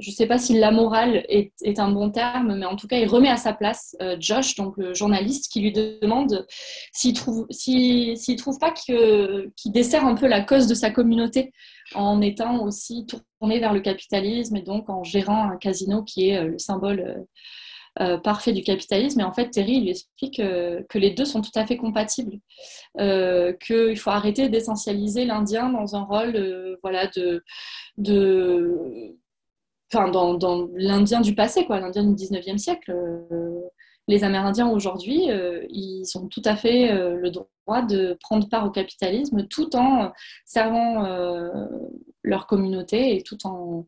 je ne sais pas si la morale est, un bon terme, mais en tout cas, il remet à sa place euh, Josh, donc le journaliste, qui lui demande s'il trouve, s'il, trouve pas qu'il dessert un peu la cause de sa communauté en étant aussi tourné vers le capitalisme et donc en gérant un casino qui est euh, le symbole euh, parfait du capitalisme. Et en fait, Terry lui explique que les deux sont tout à fait compatibles, qu'il faut arrêter d'essentialiser l'Indien dans un rôle voilà, de, de enfin dans, l'Indien du passé, quoi, l'Indien du 19e siècle. Euh, les Amérindiens aujourd'hui, euh, ils ont tout à fait euh, le droit de prendre part au capitalisme tout en servant leur communauté et tout en,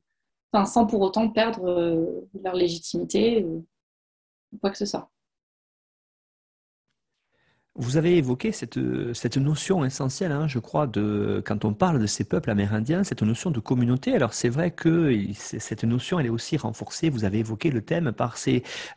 enfin, sans pour autant perdre leur légitimité ou quoi que ce soit. Vous avez évoqué cette, cette notion essentielle, hein, je crois, de, quand on parle de ces peuples amérindiens, cette notion de communauté. Alors c'est vrai que cette notion, elle est aussi renforcée, vous avez évoqué le thème, par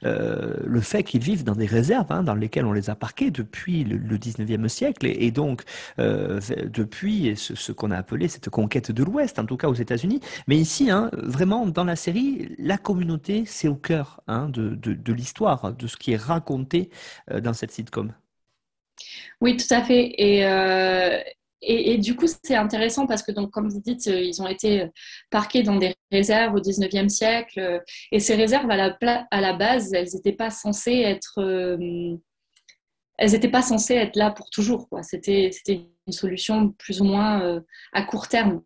euh, le fait qu'ils vivent dans des réserves hein, dans lesquelles on les a parqués depuis le, 19e siècle, et, donc euh, depuis ce, qu'on a appelé cette conquête de l'Ouest, en tout cas aux États-Unis. Mais ici, hein, vraiment, dans la série, la communauté, c'est au cœur de, l'histoire, de ce qui est raconté euh, dans cette sitcom. Oui, tout à fait. Euh, et, et, du coup, c'est intéressant parce que, donc, comme vous dites, euh, ils ont été parqués dans des réserves au 19e siècle. Et ces réserves, à la, à la base, elles n'étaient pas censées être... Euh, elles n'étaient pas censées être là pour toujours. C'était une solution plus ou moins à court terme.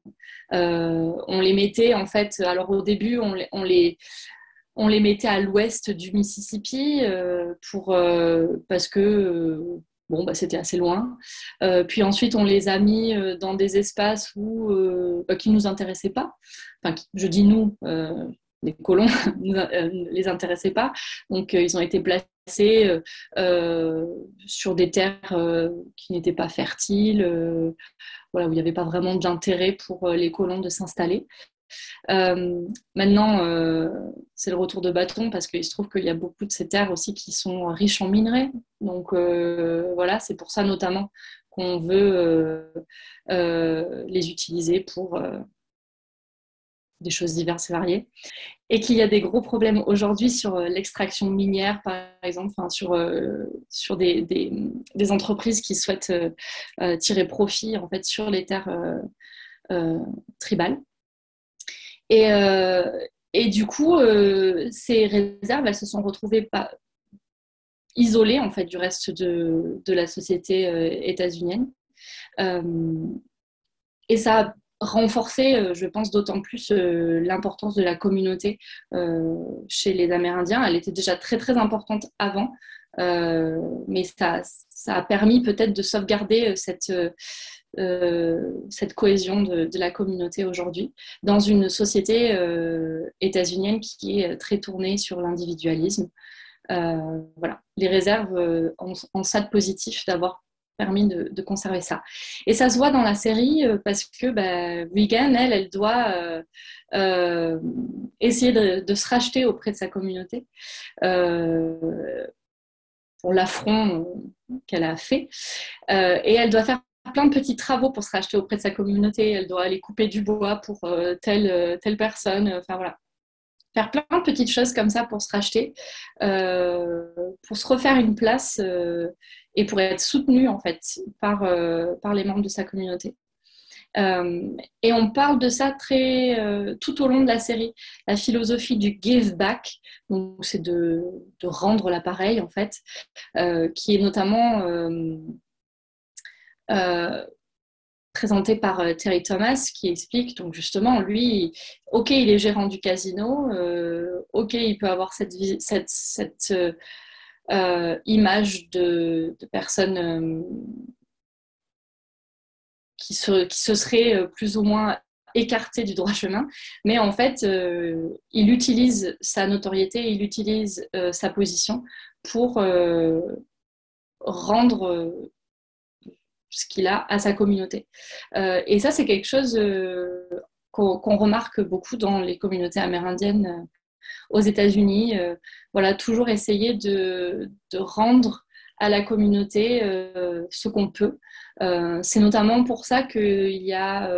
on les mettait en fait, alors au début, on les, on les, on les mettait à l'ouest du Mississippi pour, parce que bon, bah, c'était assez loin. puis ensuite, on les a mis dans des espaces où, bah, qui ne nous intéressaient pas. Enfin, je dis nous, les colons ne les intéressaient pas. Donc, ils ont été placés euh, euh, sur des terres euh, qui n'étaient pas fertiles, voilà, où il n'y avait pas vraiment d'intérêt pour les colons de s'installer. Maintenant, c'est le retour de bâton parce qu'il se trouve qu'il y a beaucoup de ces terres aussi qui sont riches en minerais. Donc voilà, c'est pour ça notamment qu'on veut les utiliser pour des choses diverses et variées, et qu'il y a des gros problèmes aujourd'hui sur euh, l'extraction minière, par exemple, enfin, sur, euh, sur des, des, entreprises qui souhaitent euh, tirer profit en fait, sur les terres tribales. Et, et, du coup, ces réserves, elles se sont retrouvées isolées en fait, du reste de, la société états-unienne. et ça a renforcer, euh, je pense, d'autant plus euh, l'importance de la communauté euh, chez les Amérindiens. Elle était déjà très très importante avant, mais ça, a permis peut-être de sauvegarder cette, cette cohésion de, la communauté aujourd'hui dans une société états-unienne qui est très tournée sur l'individualisme. voilà, les réserves ont, ça de positif d'avoir permis de, conserver ça. Et ça se voit dans la série euh, parce que bah, Regan, elle, elle doit euh, euh, essayer de, se racheter auprès de sa communauté pour l'affront qu'elle a fait. et elle doit faire plein de petits travaux pour se racheter auprès de sa communauté. Elle doit aller couper du bois pour telle, telle personne. Enfin voilà faire plein de petites choses comme ça pour se racheter, pour se refaire une place et pour être soutenu en fait par, euh, par les membres de sa communauté. Euh, et on parle de ça très euh, tout au long de la série. La philosophie du give back, c'est de, de, rendre l'appareil en fait, qui est notamment présenté par Terry Thomas, qui explique donc justement lui, ok il est gérant du casino, ok il peut avoir cette, cette, cette euh, image de, personnes euh, qui, se, qui se seraient euh, plus ou moins écartées du droit chemin, mais en fait, il utilise sa notoriété, il utilise sa position pour rendre ce qu'il a à sa communauté. et ça, c'est quelque chose qu'on remarque beaucoup dans les communautés amérindiennes aux États-Unis. Euh, voilà, toujours essayer de, rendre à la communauté euh, ce qu'on peut. Euh, c'est notamment pour ça qu'il y a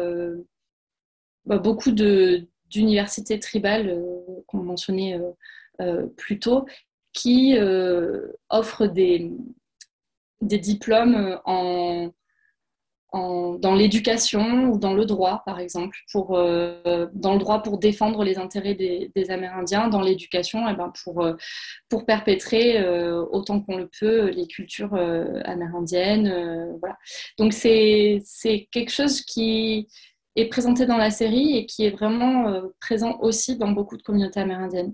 bah, beaucoup d'universités tribales qu'on mentionnait plus tôt qui offrent des, des diplômes en dans l'éducation ou dans le droit, par exemple, euh, dans le droit pour défendre les intérêts des, Amérindiens, dans l'éducation, eh ben pour, euh, pour perpétrer euh, autant qu'on le peut les cultures amérindiennes. Donc c'est quelque chose qui est présenté dans la série et qui est vraiment présent aussi dans beaucoup de communautés amérindiennes.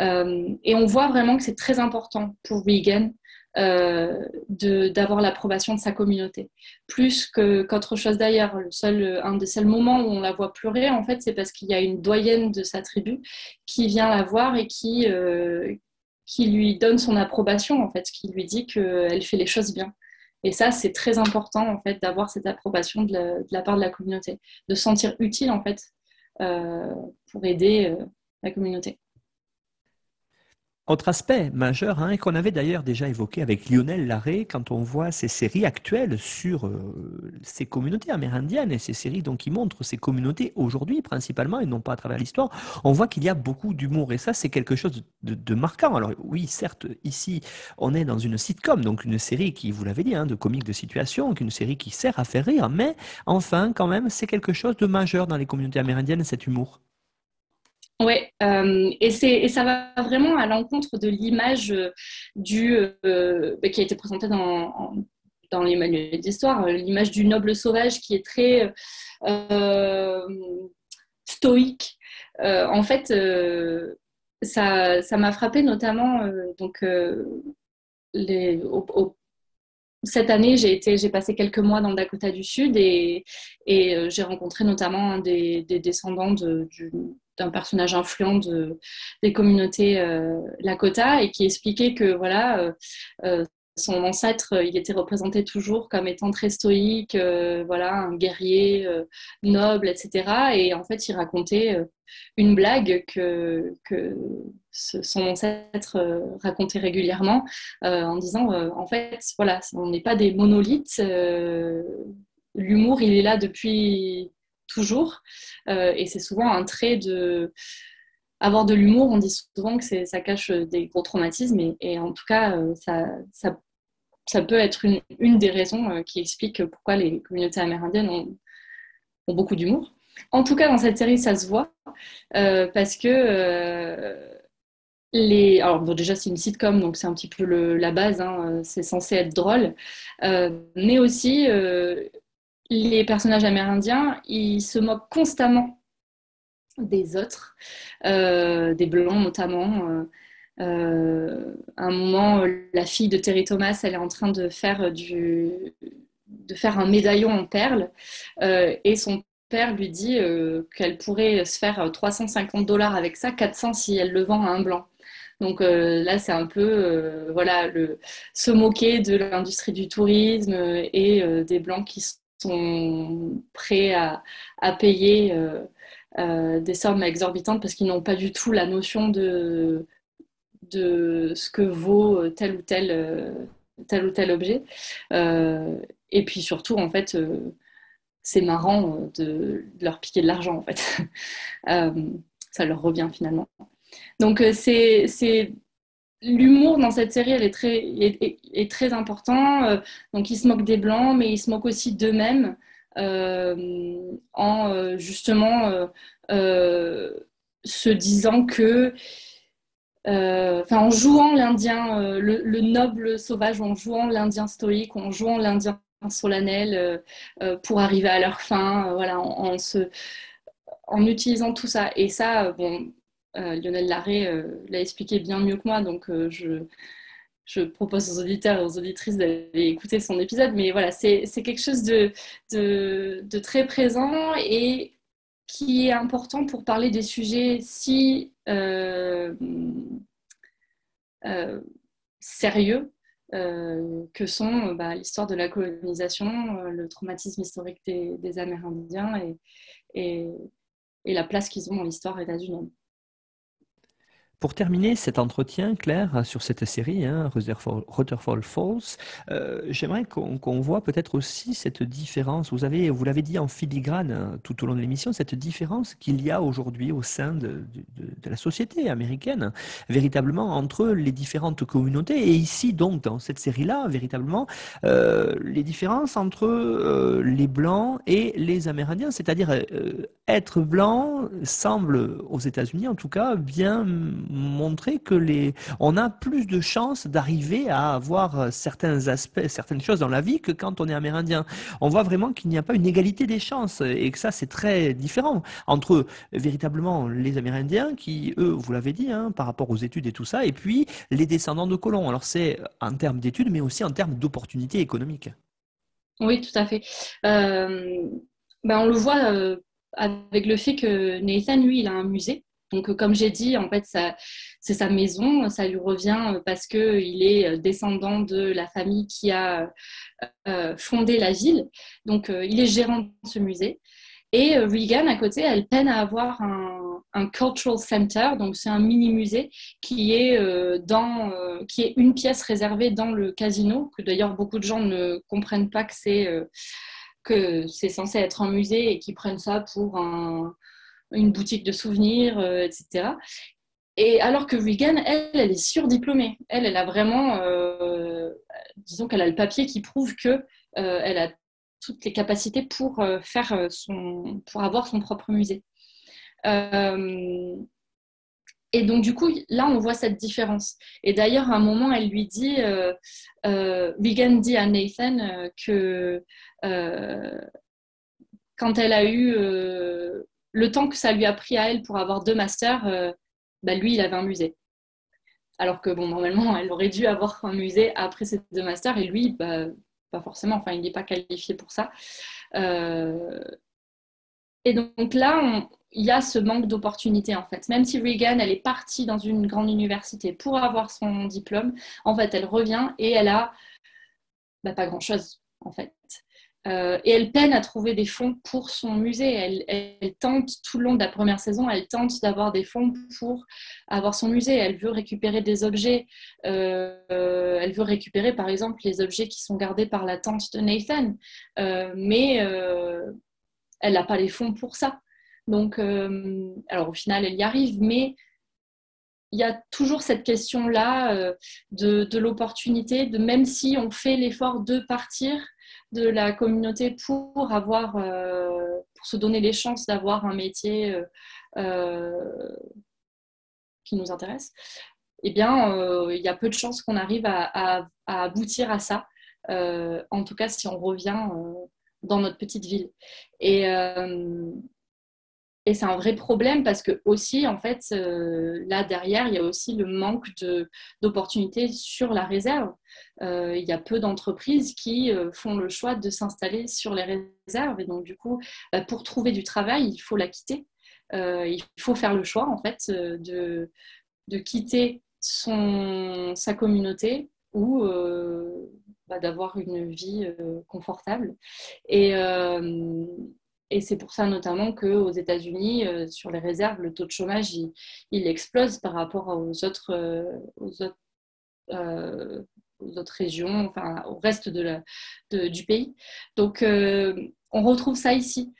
et on voit vraiment que c'est très important pour Regan euh, d'avoir l'approbation de sa communauté. Plus qu'autre chose d'ailleurs. Le seul, un des seuls moments où on la voit pleurer, en fait, c'est parce qu'il y a une doyenne de sa tribu qui vient la voir et qui, euh, qui lui donne son approbation, en fait, qui lui dit qu'elle fait les choses bien. Et ça, c'est très important, en fait, d'avoir cette approbation de la, part de la communauté, de se sentir utile, en fait, euh, pour aider la communauté. Autre aspect majeur, hein, qu'on avait d'ailleurs déjà évoqué avec Lionel Larrey, quand on voit ces séries actuelles sur euh, ces communautés amérindiennes et ces séries donc, qui montrent ces communautés aujourd'hui principalement et non pas à travers l'histoire, on voit qu'il y a beaucoup d'humour et ça c'est quelque chose de, marquant. Alors oui, certes, ici on est dans une sitcom, donc une série qui, vous l'avez dit, hein, de comiques de situation, une série qui sert à faire rire, mais enfin quand même c'est quelque chose de majeur dans les communautés amérindiennes, cet humour. Oui, euh, et, et, ça va vraiment à l'encontre de l'image euh, du euh, bah, qui a été présentée dans, dans les manuels d'histoire, l'image du noble sauvage qui est très stoïque. en fait, ça m'a frappé notamment donc, les, cette année, j'ai passé quelques mois dans le Dakota du Sud et, et j'ai rencontré notamment des, des descendants de, du, d'un personnage influent de, des communautés euh, Lakota et qui expliquait que voilà, euh, euh, son ancêtre, il était représenté toujours comme étant très stoïque, voilà, un guerrier noble, etc. Et en fait, il racontait une blague que, que son ancêtre racontait régulièrement en disant, en fait, voilà, on n'est pas des monolithes. L'humour, il est là depuis toujours. Euh, et c'est souvent un trait de... Avoir de l'humour, on dit souvent que ça cache des gros traumatismes. Et, en tout cas, euh, ça, ça, peut être une, des raisons euh, qui explique pourquoi les communautés amérindiennes ont, beaucoup d'humour. En tout cas, dans cette série, ça se voit parce que les... Alors déjà, c'est une sitcom, donc c'est un petit peu le, la base, hein, c'est censé être drôle, mais aussi les personnages amérindiens, ils se moquent constamment des autres, euh, des blancs notamment. Euh, euh, à un moment, la fille de Terry Thomas, elle est en train de faire, du, de faire un médaillon en perles et son père lui dit qu'elle pourrait se faire 350 dollars avec ça, 400 si elle le vend à un blanc. Donc là, c'est un peu voilà, le, se moquer de l'industrie du tourisme et des blancs qui prêts à, payer euh, euh, des sommes exorbitantes parce qu'ils n'ont pas du tout la notion de, de ce que vaut tel ou tel, tel, ou tel objet. Euh, et puis surtout, en fait, c'est marrant de, leur piquer de l'argent, en fait. ça leur revient finalement. Donc c'est l'humour dans cette série, elle est très, important. Euh, donc, ils se moquent des blancs, mais ils se moquent aussi d'eux-mêmes euh, en euh, justement se disant que, en jouant l'Indien, le, noble sauvage, en jouant l'Indien stoïque, en jouant l'Indien solennel pour arriver à leur fin, voilà, en, se, en utilisant tout ça. Et ça, bon Lionel Larré euh, l'a expliqué bien mieux que moi, donc euh, je, propose aux auditeurs et aux auditrices d'aller écouter son épisode. Mais voilà, c'est quelque chose de, très présent et qui est important pour parler des sujets si sérieux que sont bah, l'histoire de la colonisation, le traumatisme historique des, Amérindiens et, et, la place qu'ils ont dans l'histoire états-unienne. Pour terminer cet entretien, Claire, sur cette série, hein, Rutherford Falls, euh, j'aimerais qu'on voit peut-être aussi cette différence. Vous avez, vous l'avez dit en filigrane hein, tout au long de l'émission, cette différence qu'il y a aujourd'hui au sein de, la société américaine, véritablement entre les différentes communautés. Et ici, donc, dans cette série-là, véritablement, euh, les différences entre euh, les Blancs et les Amérindiens. C'est-à-dire, être blanc semble, aux États-Unis en tout cas, bien montrer que les, on a plus de chances d'arriver à avoir certains aspects, certaines choses dans la vie que quand on est amérindien. On voit vraiment qu'il n'y a pas une égalité des chances et que ça c'est très différent entre véritablement les Amérindiens qui, eux, vous l'avez dit, hein, par rapport aux études et tout ça, et puis les descendants de colons. Alors c'est en termes d'études, mais aussi en termes d'opportunités économiques. Oui, tout à fait. Euh, ben on le voit euh, avec le fait que Nathan, lui, il a un musée donc, euh, comme j'ai dit, en fait, c'est sa maison, ça lui revient euh, parce qu'il est euh, descendant de la famille qui a fondé la ville. Donc, il est gérant de ce musée. Et Regan, à côté, elle peine à avoir un, cultural center, donc c'est un mini musée qui est dans, qui est une pièce réservée dans le casino, que d'ailleurs beaucoup de gens ne comprennent pas que c'est que c'est censé être un musée et qui prennent ça pour un, une boutique de souvenirs, euh, etc. Et alors que Regan, elle, elle est surdiplômée. Elle, elle a vraiment, euh, disons qu'elle a le papier qui prouve que euh, elle a toutes les capacités pour faire son, pour avoir son propre musée. et donc, du coup, là, on voit cette différence. Et d'ailleurs, à un moment, elle lui dit, Regan dit à Nathan que quand elle a eu le temps que ça lui a pris à elle pour avoir deux masters, bah, lui, il avait un musée. Alors que, bon, normalement, elle aurait dû avoir un musée après ses deux masters, et lui, bah, pas forcément, enfin, il n'est pas qualifié pour ça. Et donc là, il y a ce manque d'opportunités en fait. Même si Regan, elle est partie dans une grande université pour avoir son diplôme, en fait, elle revient et elle a bah, pas grand-chose en fait. Euh, et elle peine à trouver des fonds pour son musée. Elle, tente tout le long de la première saison, elle tente d'avoir des fonds pour avoir son musée. Elle veut récupérer des objets. Euh, elle veut récupérer par exemple les objets qui sont gardés par la tante de Nathan. Euh, mais elle n'a pas les fonds pour ça. Donc, alors au final, elle y arrive, mais il y a toujours cette question-là euh, de, l'opportunité, de même si on fait l'effort de partir de la communauté pour avoir, euh, pour se donner les chances d'avoir un métier qui nous intéresse, eh bien, il y a peu de chances qu'on arrive à, aboutir à ça. en tout cas, si on revient dans notre petite ville. Euh, et c'est un vrai problème parce que aussi, en fait, euh, là derrière, il y a aussi le manque d'opportunités sur la réserve. Euh, il y a peu d'entreprises qui font le choix de s'installer sur les réserves. Et donc, du coup, bah, pour trouver du travail, il faut la quitter. il faut faire le choix, en fait, de, de quitter son, sa communauté ou bah, d'avoir une vie euh, confortable. Et, euh, et c'est pour ça notamment qu'aux États-Unis, euh, sur les réserves, le taux de chômage, il, explose par rapport aux autres, aux autres, régions, enfin au reste du pays. Donc, on retrouve ça ici.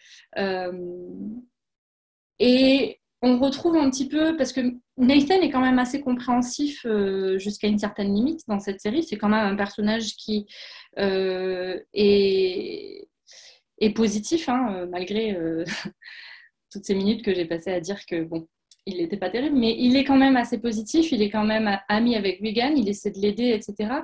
et on retrouve un petit peu, parce que Nathan est quand même assez compréhensif euh, jusqu'à une certaine limite dans cette série. C'est quand même un personnage qui euh, est, positif, hein, malgré euh, toutes ces minutes que j'ai passées à dire que bon, il n'était pas terrible, mais il est quand même assez positif, il est quand même ami avec Wigan, il essaie de l'aider, etc.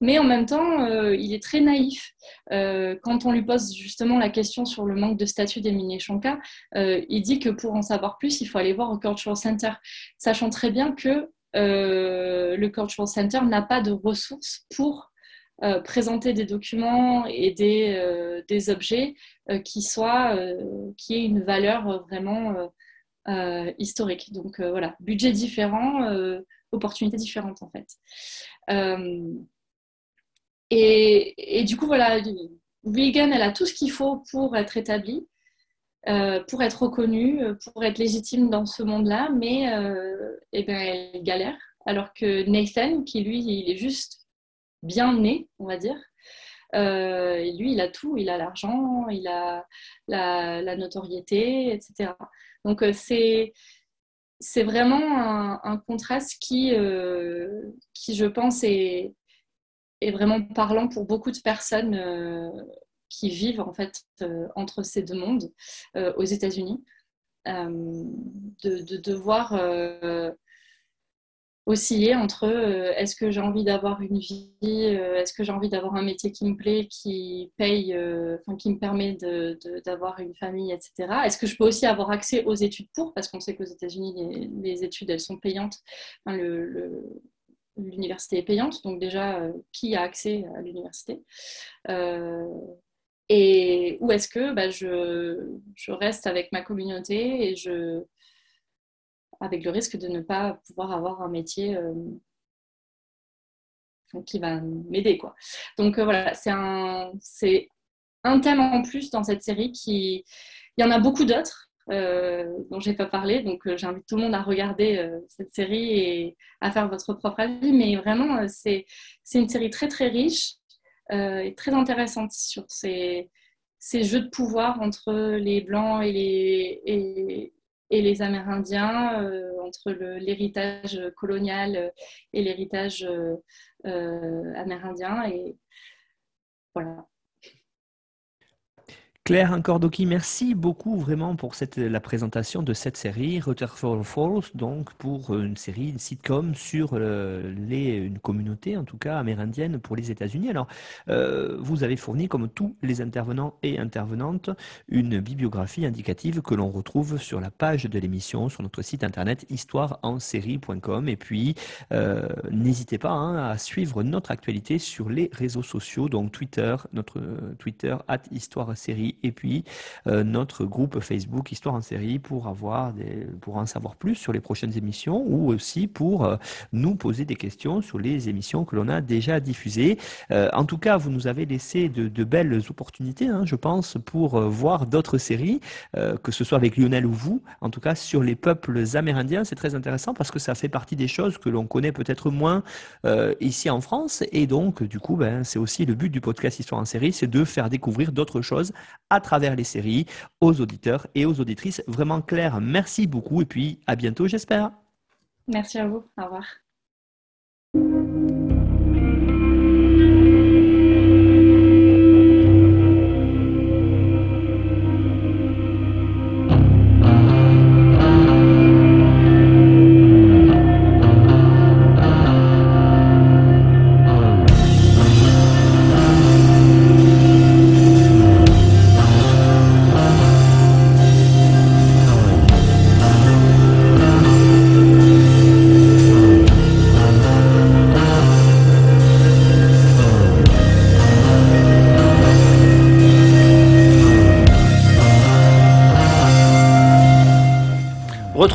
Mais en même temps, euh, il est très naïf. Euh, quand on lui pose justement la question sur le manque de statut d'Emilie Shonka, euh, il dit que pour en savoir plus, il faut aller voir au Cultural Center, sachant très bien que le Cultural Center n'a pas de ressources pour présenter des documents et des, des objets qui soient qui aient une valeur vraiment euh, historique. Donc euh, voilà, budget différent, euh, opportunités différentes en fait. Et, et, du coup, voilà, Reagan, elle a tout ce qu'il faut pour être établie. pour être reconnue, pour être légitime dans ce monde-là, mais eh ben, elle galère. Alors que Nathan, qui lui, il est juste bien né, on va dire, et lui, il a tout, il a l'argent, il a la, notoriété, etc. Donc euh, c'est c'est vraiment un, contraste qui, euh, qui, je pense, est, est, vraiment parlant pour beaucoup de personnes euh, qui vivent en fait entre ces deux mondes aux États-Unis. de, de, devoir osciller entre euh, est-ce que j'ai envie d'avoir une vie, euh, est-ce que j'ai envie d'avoir un métier qui me plaît, qui paye, euh, qui me permet d'avoir une famille, etc. Est-ce que je peux aussi avoir accès aux études pour, parce qu'on sait qu'aux États-Unis, les, études, elles sont payantes. l'université est payante, donc déjà, qui a accès à l'université? Et où est-ce que bah, je, je, reste avec ma communauté et je, avec le risque de ne pas pouvoir avoir un métier euh, qui va m'aider. Quoi. Donc euh, voilà, c'est un, un thème en plus dans cette série qui... Il y en a beaucoup d'autres. Euh, dont je n'ai pas parlé. Donc, j'invite tout le monde à regarder cette série et à faire votre propre avis. Mais vraiment, c'est, c'est une série très, très riche et très intéressante sur ces, ces jeux de pouvoir entre les Blancs et les, les Amérindiens, euh, entre l'héritage colonial euh, et l'héritage euh, amérindien. Et voilà. Claire Cordoki, merci beaucoup vraiment pour cette, la présentation de cette série, Rutherford Falls, donc pour une série, une sitcom sur euh, les, une communauté, en tout cas amérindienne pour les États-Unis. Alors, euh, vous avez fourni, comme tous les intervenants et intervenantes, une bibliographie indicative que l'on retrouve sur la page de l'émission, sur notre site internet histoireensérie.com. Et puis, euh, n'hésitez pas hein, à suivre notre actualité sur les réseaux sociaux, donc Twitter, notre Twitter, at Histoire Série et puis euh, notre groupe Facebook Histoire en série pour avoir pour en savoir plus sur les prochaines émissions ou aussi pour euh, nous poser des questions sur les émissions que l'on a déjà diffusées. Euh, en tout cas, vous nous avez laissé de, belles opportunités, hein, je pense, pour voir d'autres séries, que ce soit avec Lionel ou vous. En tout cas, sur les peuples amérindiens, c'est très intéressant parce que ça fait partie des choses que l'on connaît peut-être moins ici en France. Et donc, du coup, ben, c'est aussi le but du podcast Histoire en série, c'est de faire découvrir d'autres choses à travers les séries aux auditeurs et aux auditrices. Vraiment clair, merci beaucoup et puis à bientôt j'espère. Merci à vous, au revoir.